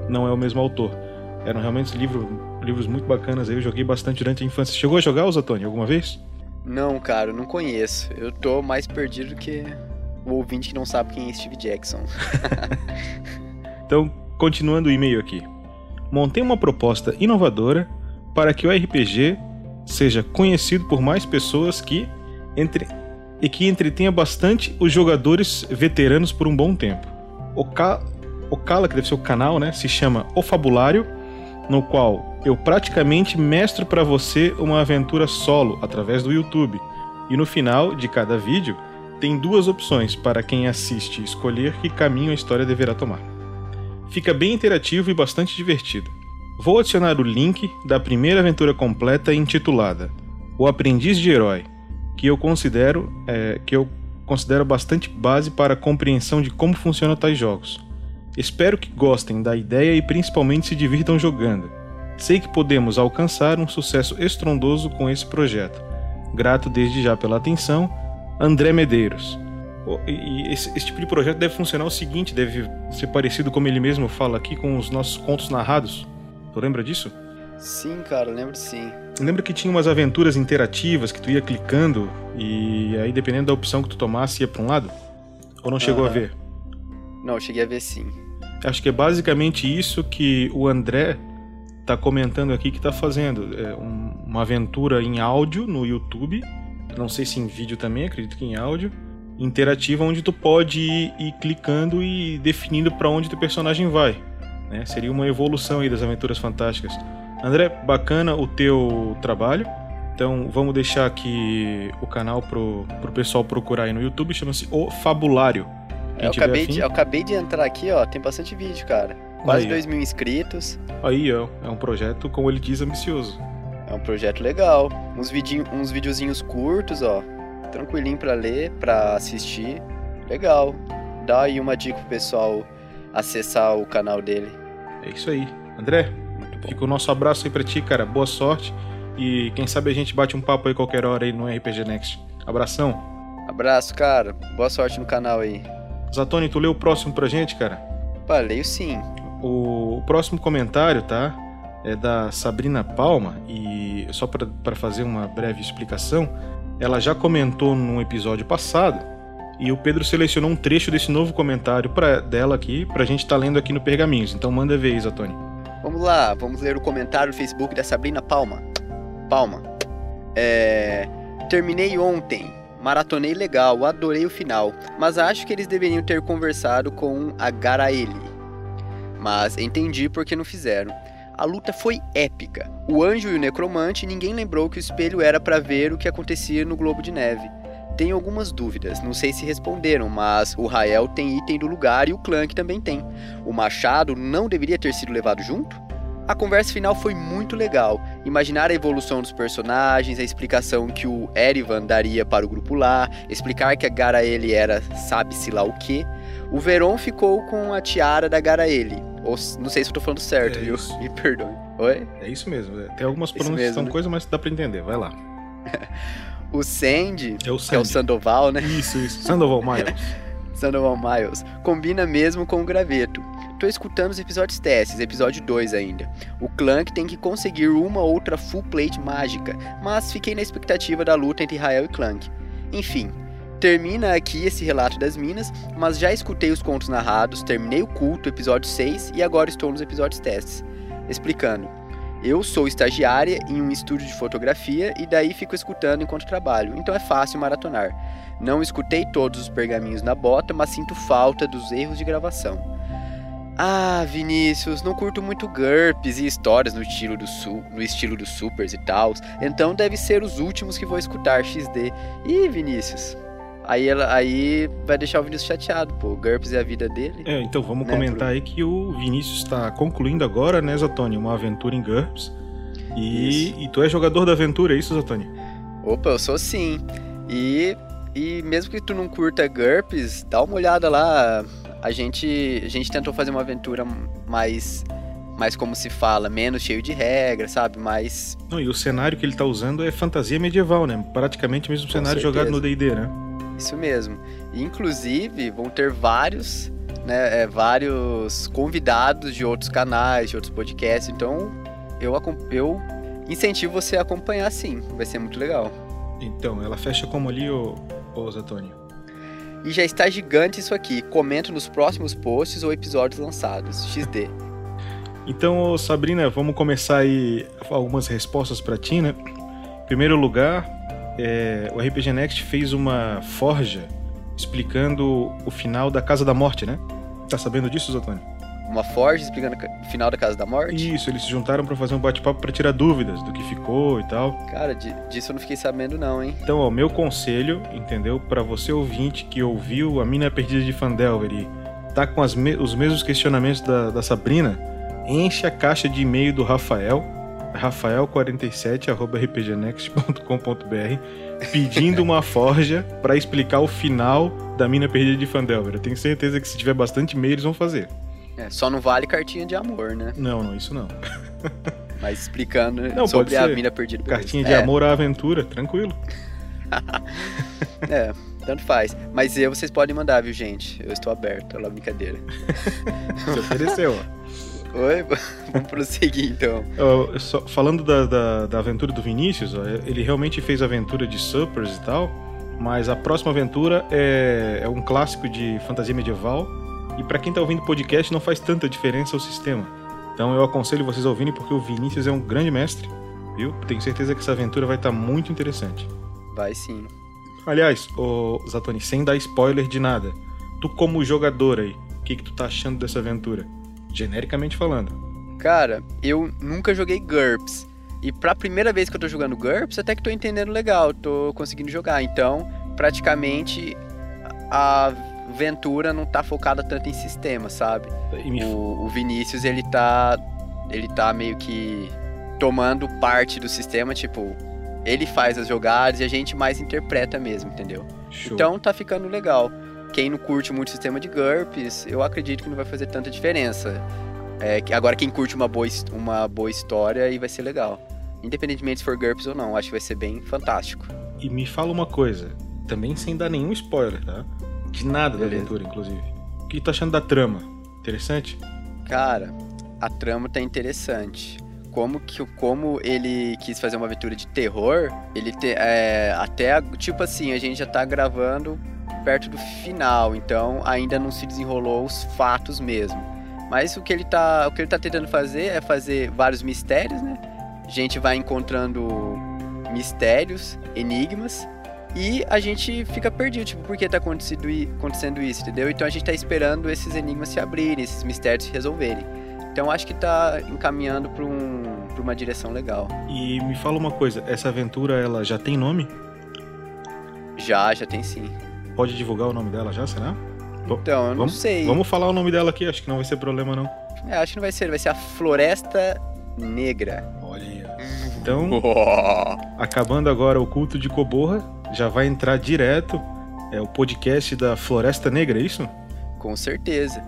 não é o mesmo autor. Eram realmente livros, livros muito bacanas eu joguei bastante durante a infância. Chegou a jogar, Zatoni, alguma vez? Não, cara, não conheço. Eu tô mais perdido que o ouvinte que não sabe quem é Steve Jackson. Então, continuando o e-mail aqui. Montei uma proposta inovadora para que o RPG seja conhecido por mais pessoas que entre e que entretenha bastante os jogadores veteranos por um bom tempo. O, ca... o Cala, que deve ser o canal, né, se chama O Fabulário, no qual eu praticamente mestro para você uma aventura solo através do YouTube. E no final de cada vídeo tem duas opções para quem assiste escolher que caminho a história deverá tomar. Fica bem interativo e bastante divertido. Vou adicionar o link da primeira aventura completa intitulada O Aprendiz de Herói, que eu considero é, que eu considero bastante base para a compreensão de como funcionam tais jogos. Espero que gostem da ideia e principalmente se divirtam jogando. Sei que podemos alcançar um sucesso estrondoso com esse projeto. Grato desde já pela atenção, André Medeiros. E esse, esse tipo de projeto deve funcionar o seguinte: deve ser parecido, como ele mesmo fala aqui, com os nossos contos narrados. Tu lembra disso? Sim, cara, lembro sim. Lembra que tinha umas aventuras interativas que tu ia clicando e aí, dependendo da opção que tu tomasse, ia pra um lado? Ou não chegou a Aham. ver? Não, cheguei a ver sim. Acho que é basicamente isso que o André tá comentando aqui que tá fazendo. É um- uma aventura em áudio no YouTube, não sei se em vídeo também, acredito que em áudio, interativa onde tu pode ir, ir clicando e definindo pra onde teu personagem vai. né? Seria uma evolução aí das aventuras fantásticas. André, bacana o teu trabalho. Então vamos deixar aqui o canal pro, pro pessoal procurar aí no YouTube, chama-se O Fabulário. Eu acabei, afim- de, eu acabei de entrar aqui, ó, tem bastante vídeo, cara. Quase Aí, ó. 2 mil inscritos. Aí, ó, é um projeto, como ele diz, ambicioso. É um projeto legal. Uns, vidinho, uns videozinhos curtos, ó. Tranquilinho pra ler, pra assistir. Legal. Dá aí uma dica pro pessoal acessar o canal dele. É isso aí. André, fica o nosso abraço aí pra ti, cara. Boa sorte. E quem sabe a gente bate um papo aí qualquer hora aí no RPG Next. Abração. Abraço, cara. Boa sorte no canal aí. Zatoni, tu lê o próximo pra gente, cara? Pá, leio sim. O, o próximo comentário, tá? É da Sabrina Palma. E só pra fazer uma breve explicação, ela já comentou num episódio passado. E o Pedro selecionou um trecho desse novo comentário pra, dela aqui, pra gente tá lendo aqui no Pergaminhos. Então manda ver aí, Zatoni. Vamos lá, vamos ler o comentário do Facebook da Sabrina Palma. Palma. É. Terminei ontem. Maratonei legal, adorei o final, mas acho que eles deveriam ter conversado com a Garaele. Mas entendi por que não fizeram. A luta foi épica. O anjo e o necromante, ninguém lembrou que o espelho era para ver o que acontecia no globo de neve. Tenho algumas dúvidas, não sei se responderam, mas o Rael tem item do lugar e o Clank também tem. O machado não deveria ter sido levado junto? A conversa final foi muito legal. Imaginar a evolução dos personagens, a explicação que o Erivan daria para o grupo lá, explicar que a Garaele era sabe-se lá o que. O Veron ficou com a tiara da Garaele. Ou, não sei se eu tô falando certo, É viu? isso. Me perdoe. Oi? É isso mesmo. é. Tem algumas pronunciações mesmo, são né? coisas, mas dá pra entender. Vai lá. O Sandy, É o que é o Sandy. Sandoval, né? Isso, isso. Sandoval Miles. Sandoval Miles, combina mesmo com o graveto. Tô escutando os episódios testes, episódio 2 ainda. O Clank tem que conseguir uma outra full plate mágica, mas fiquei na expectativa da luta entre Rael e Clank. Enfim, termina aqui esse relato das minas, mas já escutei os contos narrados, terminei o culto, episódio 6, e agora estou nos episódios testes. Explicando. Eu sou estagiária em um estúdio de fotografia e daí fico escutando enquanto trabalho, então é fácil maratonar. Não escutei todos os pergaminhos na bota, mas sinto falta dos erros de gravação. Ah, Vinícius, não curto muito GURPS e histórias no estilo, do su no estilo dos supers e tals, então deve ser os últimos que vou escutar XD. Ih, Vinícius. Aí, ela, aí vai deixar o Vinícius chateado, pô. O GURPS é a vida dele. É, então vamos Né, comentar aí que o Vinícius está concluindo agora, né, Zatoni? Uma aventura em GURPS. E, e tu é jogador da aventura, é isso, Zatoni? Opa, eu sou sim. E, e mesmo que tu não curta GURPS, dá uma olhada lá. A gente, a gente tentou fazer uma aventura mais, mais como se fala, menos cheio de regras, sabe? Mais Não, e o cenário que ele tá usando é fantasia medieval, né? Praticamente o mesmo cenário jogado no D&D, né? Isso mesmo. E, inclusive, vão ter vários, né, é, vários convidados de outros canais, de outros podcasts. Então, eu, eu incentivo você a acompanhar sim. Vai ser muito legal. Então, ela fecha como ali, ô, ô Zatoni? E já está gigante isso aqui. Comento nos próximos posts ou episódios lançados. XD. Então, Sabrina, vamos começar aí algumas respostas pra ti, né? Em primeiro lugar, é, o RPG Next fez uma forja explicando o final da Casa da Morte, né? Tá sabendo disso, Zatoni? Uma forja explicando o final da Casa da Morte? Isso, eles se juntaram pra fazer um bate-papo pra tirar dúvidas do que ficou e tal. Cara, di- disso eu não fiquei sabendo não, hein? Então, ó, meu conselho, entendeu? Pra você ouvinte que ouviu a Mina Perdida de Fandelver e tá com me- os mesmos questionamentos da, da Sabrina, enche a caixa de e-mail do Rafael, rafael47.rpgnext.com.br pedindo uma forja pra explicar o final da mina perdida de Fandelver. Eu tenho certeza que se tiver bastante e-mail, eles vão fazer. É, só não vale cartinha de amor, né? Não, não, isso não. Mas explicando Não, sobre a mina perdida. Cartinha de É, amor à aventura, tranquilo. É, tanto faz. Mas eu vocês podem mandar, viu, gente? Eu estou aberto, é lá brincadeira. Você ofereceu, ó. Oi, vamos prosseguir então. Eu só- falando da, da, da aventura do Vinícius, ó, ele realmente fez a aventura de Suppers e tal, mas a próxima aventura é, é um clássico de fantasia medieval, e pra quem tá ouvindo podcast não faz tanta diferença o sistema. Então eu aconselho vocês a ouvirem porque o Vinícius é um grande mestre, viu? Tenho certeza que essa aventura vai estar muito interessante. Vai sim. Aliás, ô Zatoni, sem dar spoiler de nada, tu como jogador aí, o que, que tu tá achando dessa aventura? Genericamente falando. Cara, eu nunca joguei GURPS. E pra primeira vez que eu tô jogando GURPS, até que tô entendendo legal, tô conseguindo jogar. Então, praticamente, a aventura não tá focada tanto em sistema, sabe? O, o Vinícius, ele tá. Ele tá meio que tomando parte do sistema, tipo, ele faz as jogadas e a gente mais interpreta mesmo, entendeu? Show. Então tá ficando legal. Quem não curte muito o sistema de GURPS, eu acredito que não vai fazer tanta diferença. É, agora quem curte uma boa, uma boa história aí vai ser legal. Independentemente se for GURPS ou não, acho que vai ser bem fantástico. E me fala uma coisa, também sem dar nenhum spoiler, tá? De nada da Beleza. aventura, inclusive. O que tu tá achando da trama? Interessante? Cara, a trama tá interessante. Como que como ele quis fazer uma aventura de terror, ele te, é, até tipo assim, a gente já tá gravando perto do final, então ainda não se desenrolou os fatos mesmo. Mas o que ele tá, o que ele tá tentando fazer é fazer vários mistérios, né? A gente vai encontrando mistérios, enigmas e a gente fica perdido, tipo, por que tá acontecendo isso, entendeu? Então a gente tá esperando esses enigmas se abrirem, esses mistérios se resolverem. Então acho que tá encaminhando pra, um, pra uma direção legal. E me fala uma coisa, essa aventura ela já tem nome? Já, já tem sim. Pode divulgar o nome dela já, será? Então, eu não vamos, sei. Vamos falar o nome dela aqui, acho que não vai ser problema não. É, acho que não vai ser, vai ser a Floresta Negra. Olha. Então, acabando agora o culto de Coborra, já vai entrar direto é o podcast da Floresta Negra, é isso? Com certeza.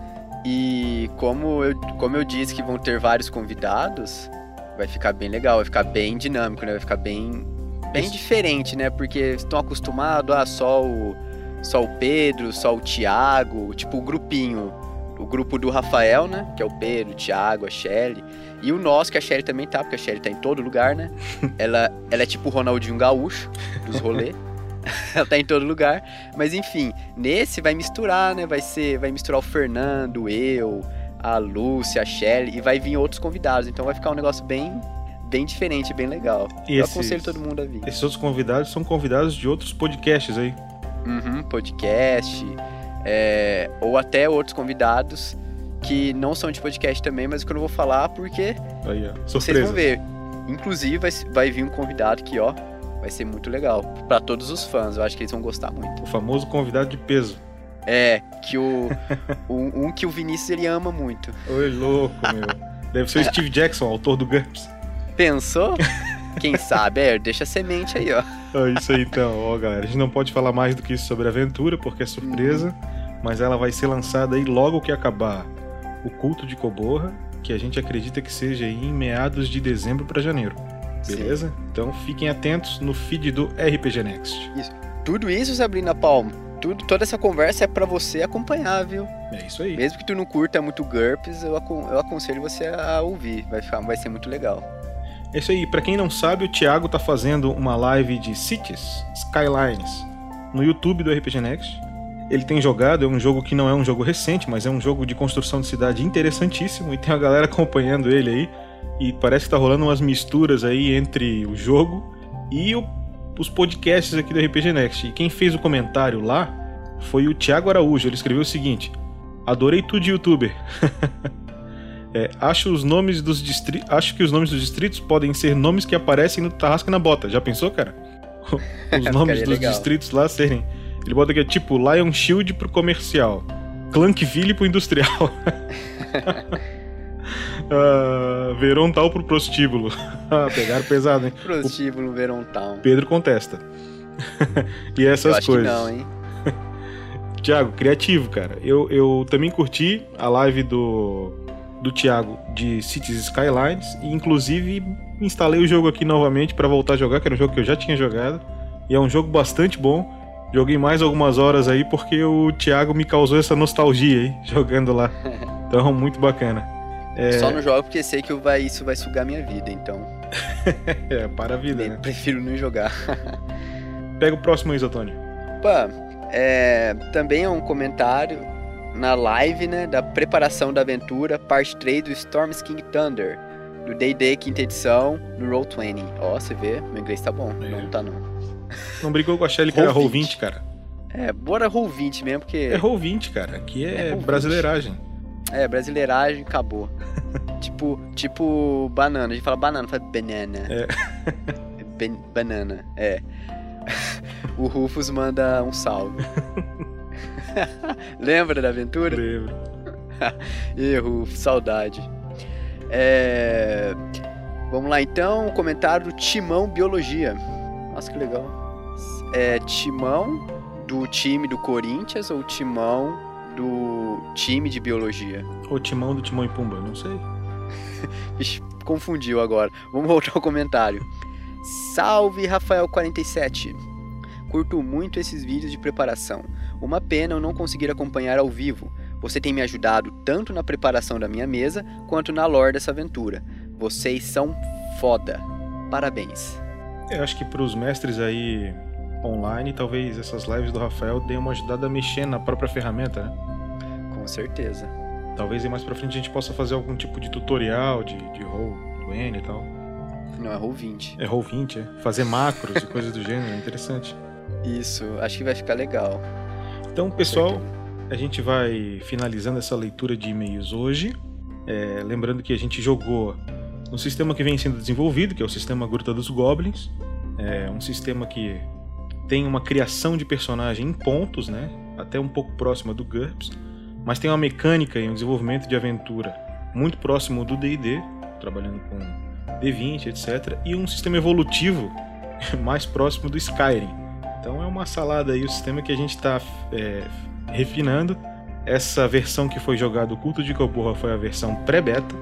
E como eu, como eu disse que vão ter vários convidados, vai ficar bem legal, vai ficar bem dinâmico, né? Vai ficar bem, bem diferente, né? Porque estão acostumados a só o, só o Pedro, só o Thiago, tipo o grupinho. O grupo do Rafael, né? Que é o Pedro, o Thiago, a Shelly. E o nosso, que a Shelly também tá, porque a Shelly tá em todo lugar, né? ela, ela é tipo o Ronaldinho Gaúcho dos rolês. ela tá em todo lugar. Mas enfim, nesse vai misturar, né? Vai ser, vai misturar o Fernando, eu, a Lúcia, a Shelly e vai vir outros convidados. Então vai ficar um negócio bem, bem diferente, bem legal. E Eu esses- aconselho todo mundo a vir. Esses outros convidados são convidados de outros podcasts aí. Uhum, podcast, é, ou até outros convidados que não são de podcast também, mas que eu não vou falar porque Aí, ó. vocês vão ver. Inclusive vai, vai vir um convidado que, ó, vai ser muito legal Pra todos os fãs. Eu acho que eles vão gostar muito. O famoso convidado de peso. É, que o um, um que o Vinícius ele ama muito. Oi, louco, meu. Deve ser o Steve Jackson, autor do GURPS. Pensou? Quem sabe? É, deixa a semente aí, ó. É isso aí então, ó galera. A gente não pode falar mais do que isso sobre a aventura, porque é surpresa, mas ela vai ser lançada aí logo que acabar o culto de Coborra, que a gente acredita que seja aí em meados de dezembro para janeiro. Beleza? Então fiquem atentos no feed do RPG Next. Isso. Tudo isso, Sabrina Palma, tudo, toda essa conversa é pra você acompanhar, viu? É isso aí. Mesmo que tu não curta muito GURPS, eu, acon- eu aconselho você a ouvir. Vai, ficar, vai ser muito legal. É isso aí. Pra quem não sabe, o Thiago tá fazendo uma live de Cities, Skylines, no YouTube do RPG Next. Ele tem jogado, é um jogo que não é um jogo recente, mas é um jogo de construção de cidade interessantíssimo e tem a galera acompanhando ele aí. E parece que tá rolando umas misturas aí entre o jogo e o- os podcasts aqui do RPG Next. E quem fez o comentário lá foi o Thiago Araújo. Ele escreveu o seguinte: Adorei tudo de youtuber. É, acho os nomes dos distri... acho que os nomes dos distritos podem ser nomes que aparecem no Tarrasca na Bota. Já pensou, cara? Os nomes dos legal. distritos lá serem. Ele bota aqui tipo Lion Shield pro comercial, Clankville pro industrial. Ah, Verontal pro prostíbulo. Ah, Pegaram pesado, hein? Prostíbulo Verontal. Pedro contesta. e essas coisas. não, hein? Tiago, criativo, cara. Eu, eu também curti a live do, do Thiago de Cities Skylines e inclusive instalei o jogo aqui novamente pra voltar a jogar, que era um jogo que eu já tinha jogado. E é um jogo bastante bom. Joguei mais algumas horas aí porque o Thiago me causou essa nostalgia aí, jogando lá. Então, muito bacana. É, Só não jogo porque sei que vai, isso vai sugar minha vida, então. é para a vida, né? Prefiro não jogar. Pega o próximo aí, Zatoni. Opa, é, também é um comentário na live, né, da preparação da aventura, parte 3 do Storm's King Thunder, do D&D quinta edição, no Roll20. Ó, você vê, meu inglês tá bom, não tá não. Não brigou com a Shelly que era Roll Roll 20, cara. É, bora Roll20 mesmo, porque... É Roll 20, cara. Aqui é, É Roll20. brasileiragem. É, brasileiragem, acabou. tipo, tipo banana, a gente fala banana, fala banana. É. Ben- banana, é. o Rufus manda um salve. Lembra da aventura? Lembro. Rufus, saudade. É... Vamos lá então, o comentário do Timão Biologia. Nossa, que legal. É Timão do time do Corinthians ou Timão do time de Biologia? O timão do Timão e Pumba, não sei. Ixi, confundiu agora. Vamos voltar ao comentário. Salve Rafael47. Curto muito esses vídeos de preparação. Uma pena eu não conseguir acompanhar ao vivo. Você tem me ajudado tanto na preparação da minha mesa quanto na lore dessa aventura. Vocês são foda. Parabéns. Eu acho que pros mestres aí online, talvez essas lives do Rafael deem uma ajudada a mexer na própria ferramenta, né? Com certeza. Talvez aí mais pra frente a gente possa fazer algum tipo de tutorial de, de roll do N e tal. Não, é roll 20. É roll 20, é. Fazer macros e coisas do gênero, é interessante. Isso, acho que vai ficar legal. Então, pessoal, a gente vai finalizando essa leitura de e-mails hoje. É, lembrando que a gente jogou no sistema que vem sendo desenvolvido, que é o sistema Gruta dos Goblins. É um sistema que tem uma criação de personagem em pontos, né? Até um pouco próxima do GURPS, mas tem uma mecânica e um desenvolvimento de aventura muito próximo do D&D, trabalhando com D20, etc, e um sistema evolutivo mais próximo do Skyrim. Então é uma salada aí o sistema que a gente está refinando. Essa versão que foi jogada, o Culto de Coborra, foi a versão pré-beta.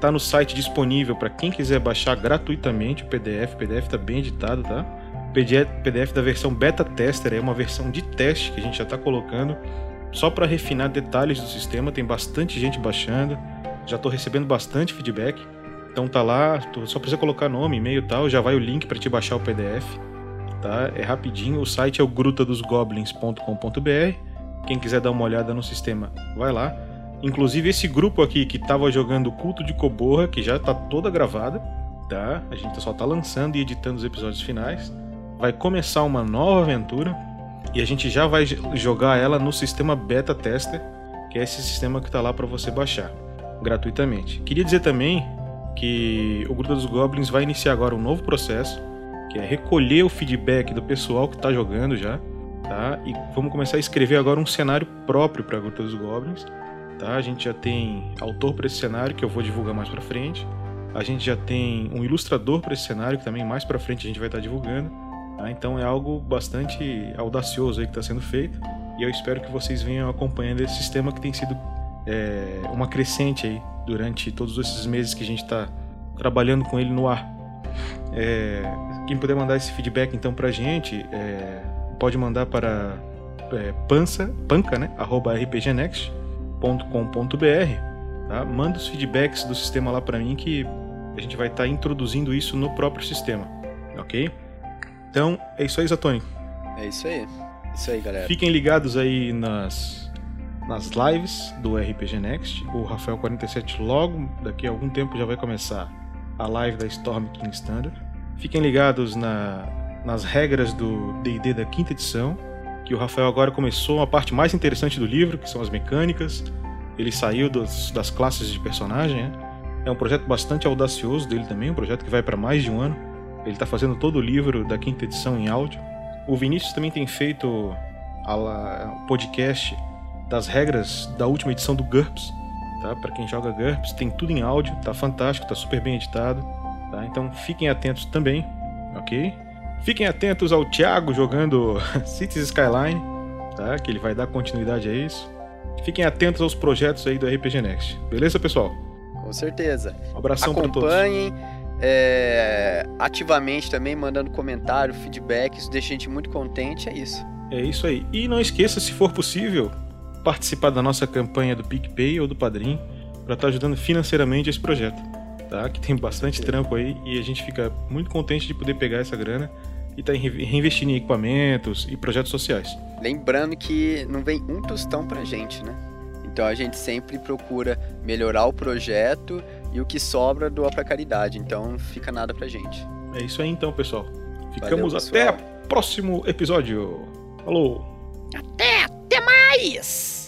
Tá no site disponível para quem quiser baixar gratuitamente o PDF. O PDF tá bem editado, tá? PDF da versão beta tester é uma versão de teste que a gente já está colocando só para refinar detalhes do sistema. Tem bastante gente baixando, já estou recebendo bastante feedback. Então tá lá, só precisa colocar nome, e-mail e tal, já vai o link para te baixar o PDF. Tá? É rapidinho, o site é o grutadosgoblins.com.br. Quem quiser dar uma olhada no sistema, vai lá. Inclusive esse grupo aqui que estava jogando Culto de Coborra, que já está toda gravada, tá? A gente só está lançando e editando os episódios finais. Vai começar uma nova aventura e a gente já vai jogar ela no sistema Beta Tester, que é esse sistema que está lá para você baixar gratuitamente. Queria dizer também que o Gruta dos Goblins vai iniciar agora um novo processo, que é recolher o feedback do pessoal que está jogando já, tá? E vamos começar a escrever agora um cenário próprio para Gruta dos Goblins, tá? A gente já tem autor para esse cenário que eu vou divulgar mais para frente. A gente já tem um ilustrador para esse cenário que também mais para frente a gente vai estar tá divulgando. Tá? Então é algo bastante audacioso aí que está sendo feito e eu espero que vocês venham acompanhando esse sistema que tem sido é, uma crescente aí durante todos esses meses que a gente está trabalhando com ele no ar. É, quem puder mandar esse feedback então pra gente, é, pode mandar para é, pança, panca, né? arroba rpgnext.com.br tá? Manda os feedbacks do sistema lá para mim que a gente vai estar tá introduzindo isso no próprio sistema, ok? Então, é isso aí, Zatoni. É isso aí. Isso aí, galera. Fiquem ligados aí nas, nas lives do RPG Next. O Rafael47 logo, daqui a algum tempo, já vai começar a live da Storm King Standard. Fiquem ligados na, nas regras do D&D da quinta edição, que o Rafael agora começou a parte mais interessante do livro, que são as mecânicas. Ele saiu dos, das classes de personagem, né? É um projeto bastante audacioso dele também, um projeto que vai para mais de um ano. Ele está fazendo todo o livro da quinta edição em áudio. O Vinícius também tem feito o podcast das regras da última edição do GURPS. tá? Para quem joga GURPS, tem tudo em áudio, tá fantástico, tá super bem editado, tá? Então fiquem atentos também, ok? Fiquem atentos ao Thiago jogando Cities Skyline, tá? Que ele vai dar continuidade a isso. Fiquem atentos aos projetos aí do RPG Next. Beleza, pessoal? Com certeza. Um abração para todos. Acompanhem é, ativamente também, mandando comentário, feedback. Isso deixa a gente muito contente. É isso. É isso aí. E não esqueça, se for possível, participar da nossa campanha do PicPay ou do Padrim para estar ajudando financeiramente esse projeto, tá? Que tem bastante trampo aí e a gente fica muito contente de poder pegar essa grana e estar tá reinvestindo em equipamentos e projetos sociais. Lembrando que não vem um tostão pra gente, né? Então a gente sempre procura melhorar o projeto e o que sobra doa pra caridade. Então não fica nada pra gente. É isso aí então, pessoal. Ficamos Valeu, pessoal. até o próximo episódio. Falou! Até, até mais!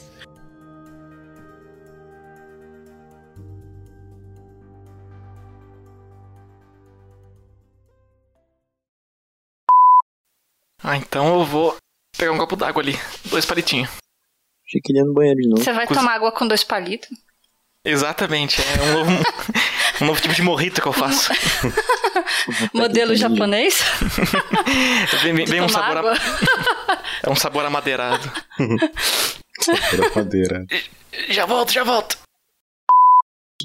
Ah, então eu vou pegar um copo d'água ali. Dois palitinhos. Achei que ele ia no banheiro de novo. Você vai tomar água com dois palitos? Exatamente, é um novo, um novo tipo de morrito que eu faço. Modelo japonês? vem, vem, vem um sabor a... É um sabor amadeirado. sabor amadeirado. Já volto, já volto.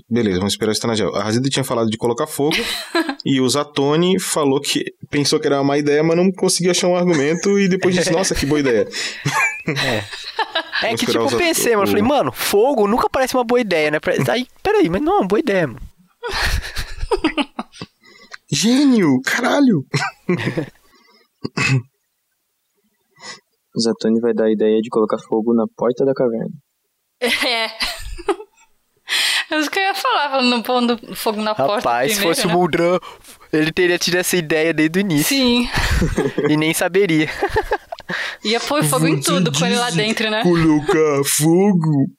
Beleza, vamos esperar o Estanagel. A Razida tinha falado de colocar fogo e o Zatoni falou que pensou que era uma má ideia, mas não conseguia achar um argumento e depois disse, nossa, que boa ideia. É, é que tipo, eu pensei, mano, eu falei, mano, fogo nunca parece uma boa ideia, né? Aí, peraí, mas não é uma boa ideia, mano. Gênio, caralho! o Zatoni vai dar a ideia de colocar fogo na porta da caverna. É. É isso que eu ia falar, pondo fogo na Rapaz, porta. Rapaz, se fosse né? o Muldran, ele teria tido essa ideia desde o início. Sim. e nem saberia. Ia pôr fogo Você em tudo com ele lá dentro, né? Colocar fogo?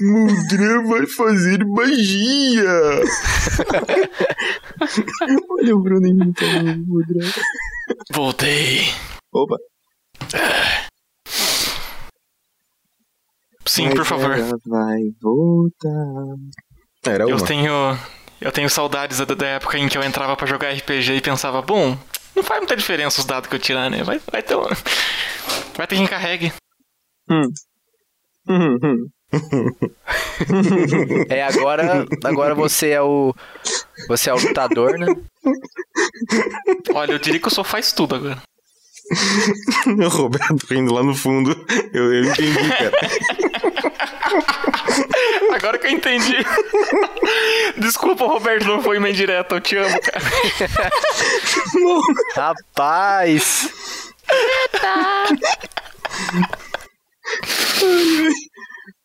Muldran vai fazer magia! Olha o Bruno imitando o Muldran. Voltei. Opa. Sim, por favor. Vai voltar. Era uma. Eu tenho. Eu tenho saudades da, da época em que eu entrava para jogar RPG e pensava, bom, não faz muita diferença os dados que eu tirar, né? Vai, vai ter. Vai ter quem carregue. Hum. Hum, hum. é, agora, agora você é o. Você é o lutador, né? Olha, eu diria que o só faz tudo agora. o Roberto rindo lá no fundo. Eu, eu entendi, cara. Agora que eu entendi. Desculpa, Roberto, não foi uma indireta. Eu te amo, cara. Rapaz! Eita!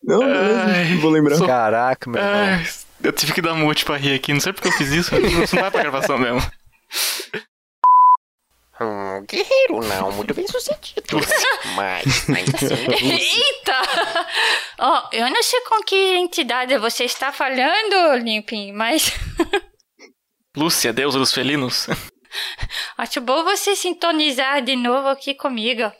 Não, não vou lembrar. Sou... Caraca, meu Ai, Eu tive que dar mute pra rir aqui. Não sei porque eu fiz isso. Não vai pra gravação mesmo. Hum, guerreiro não, muito bem sucedido. Mas ainda assim. Eita! Ó, oh, eu não sei com que entidade você está falhando, Limpin, mas. Lúcia, deusa dos felinos. Acho bom você sintonizar de novo aqui comigo.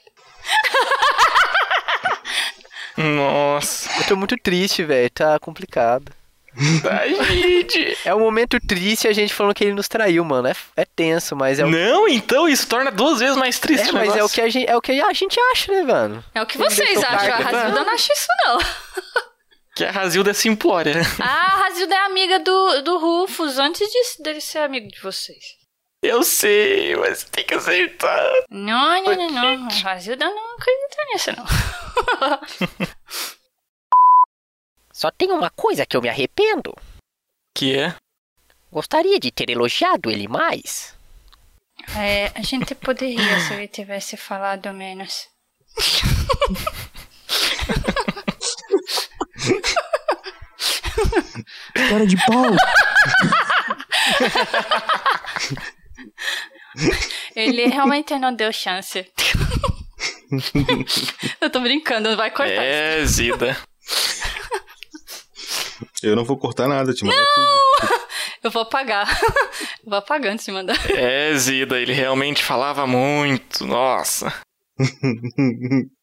Nossa. Eu tô muito triste, velho. Tá complicado. Gente. É um momento triste a gente falando que ele nos traiu, mano. É, é tenso, mas é o... Não, então isso torna duas vezes mais triste. É, mas é o, que a gente, é o que a gente acha, né, mano? É o que vocês acham. A Razilda não acha isso, não. Que a Razilda é simplória. Ah, a Razilda é amiga do, do Rufus antes de, dele ser amigo de vocês. Eu sei, mas tem que acertar. Não, não, não, não. A Razilda não acredita nisso, não. Só tem uma coisa que eu me arrependo. Que é? Gostaria de ter elogiado ele mais. É, a gente poderia se ele tivesse falado menos. Cara de pau! Ele realmente não deu chance. Eu tô brincando, não vai cortar. É, Zida. Eu não vou cortar nada, te mandar Não! Eu vou apagar. Eu vou apagar antes de mandar. É, Zida, ele realmente falava muito. Nossa.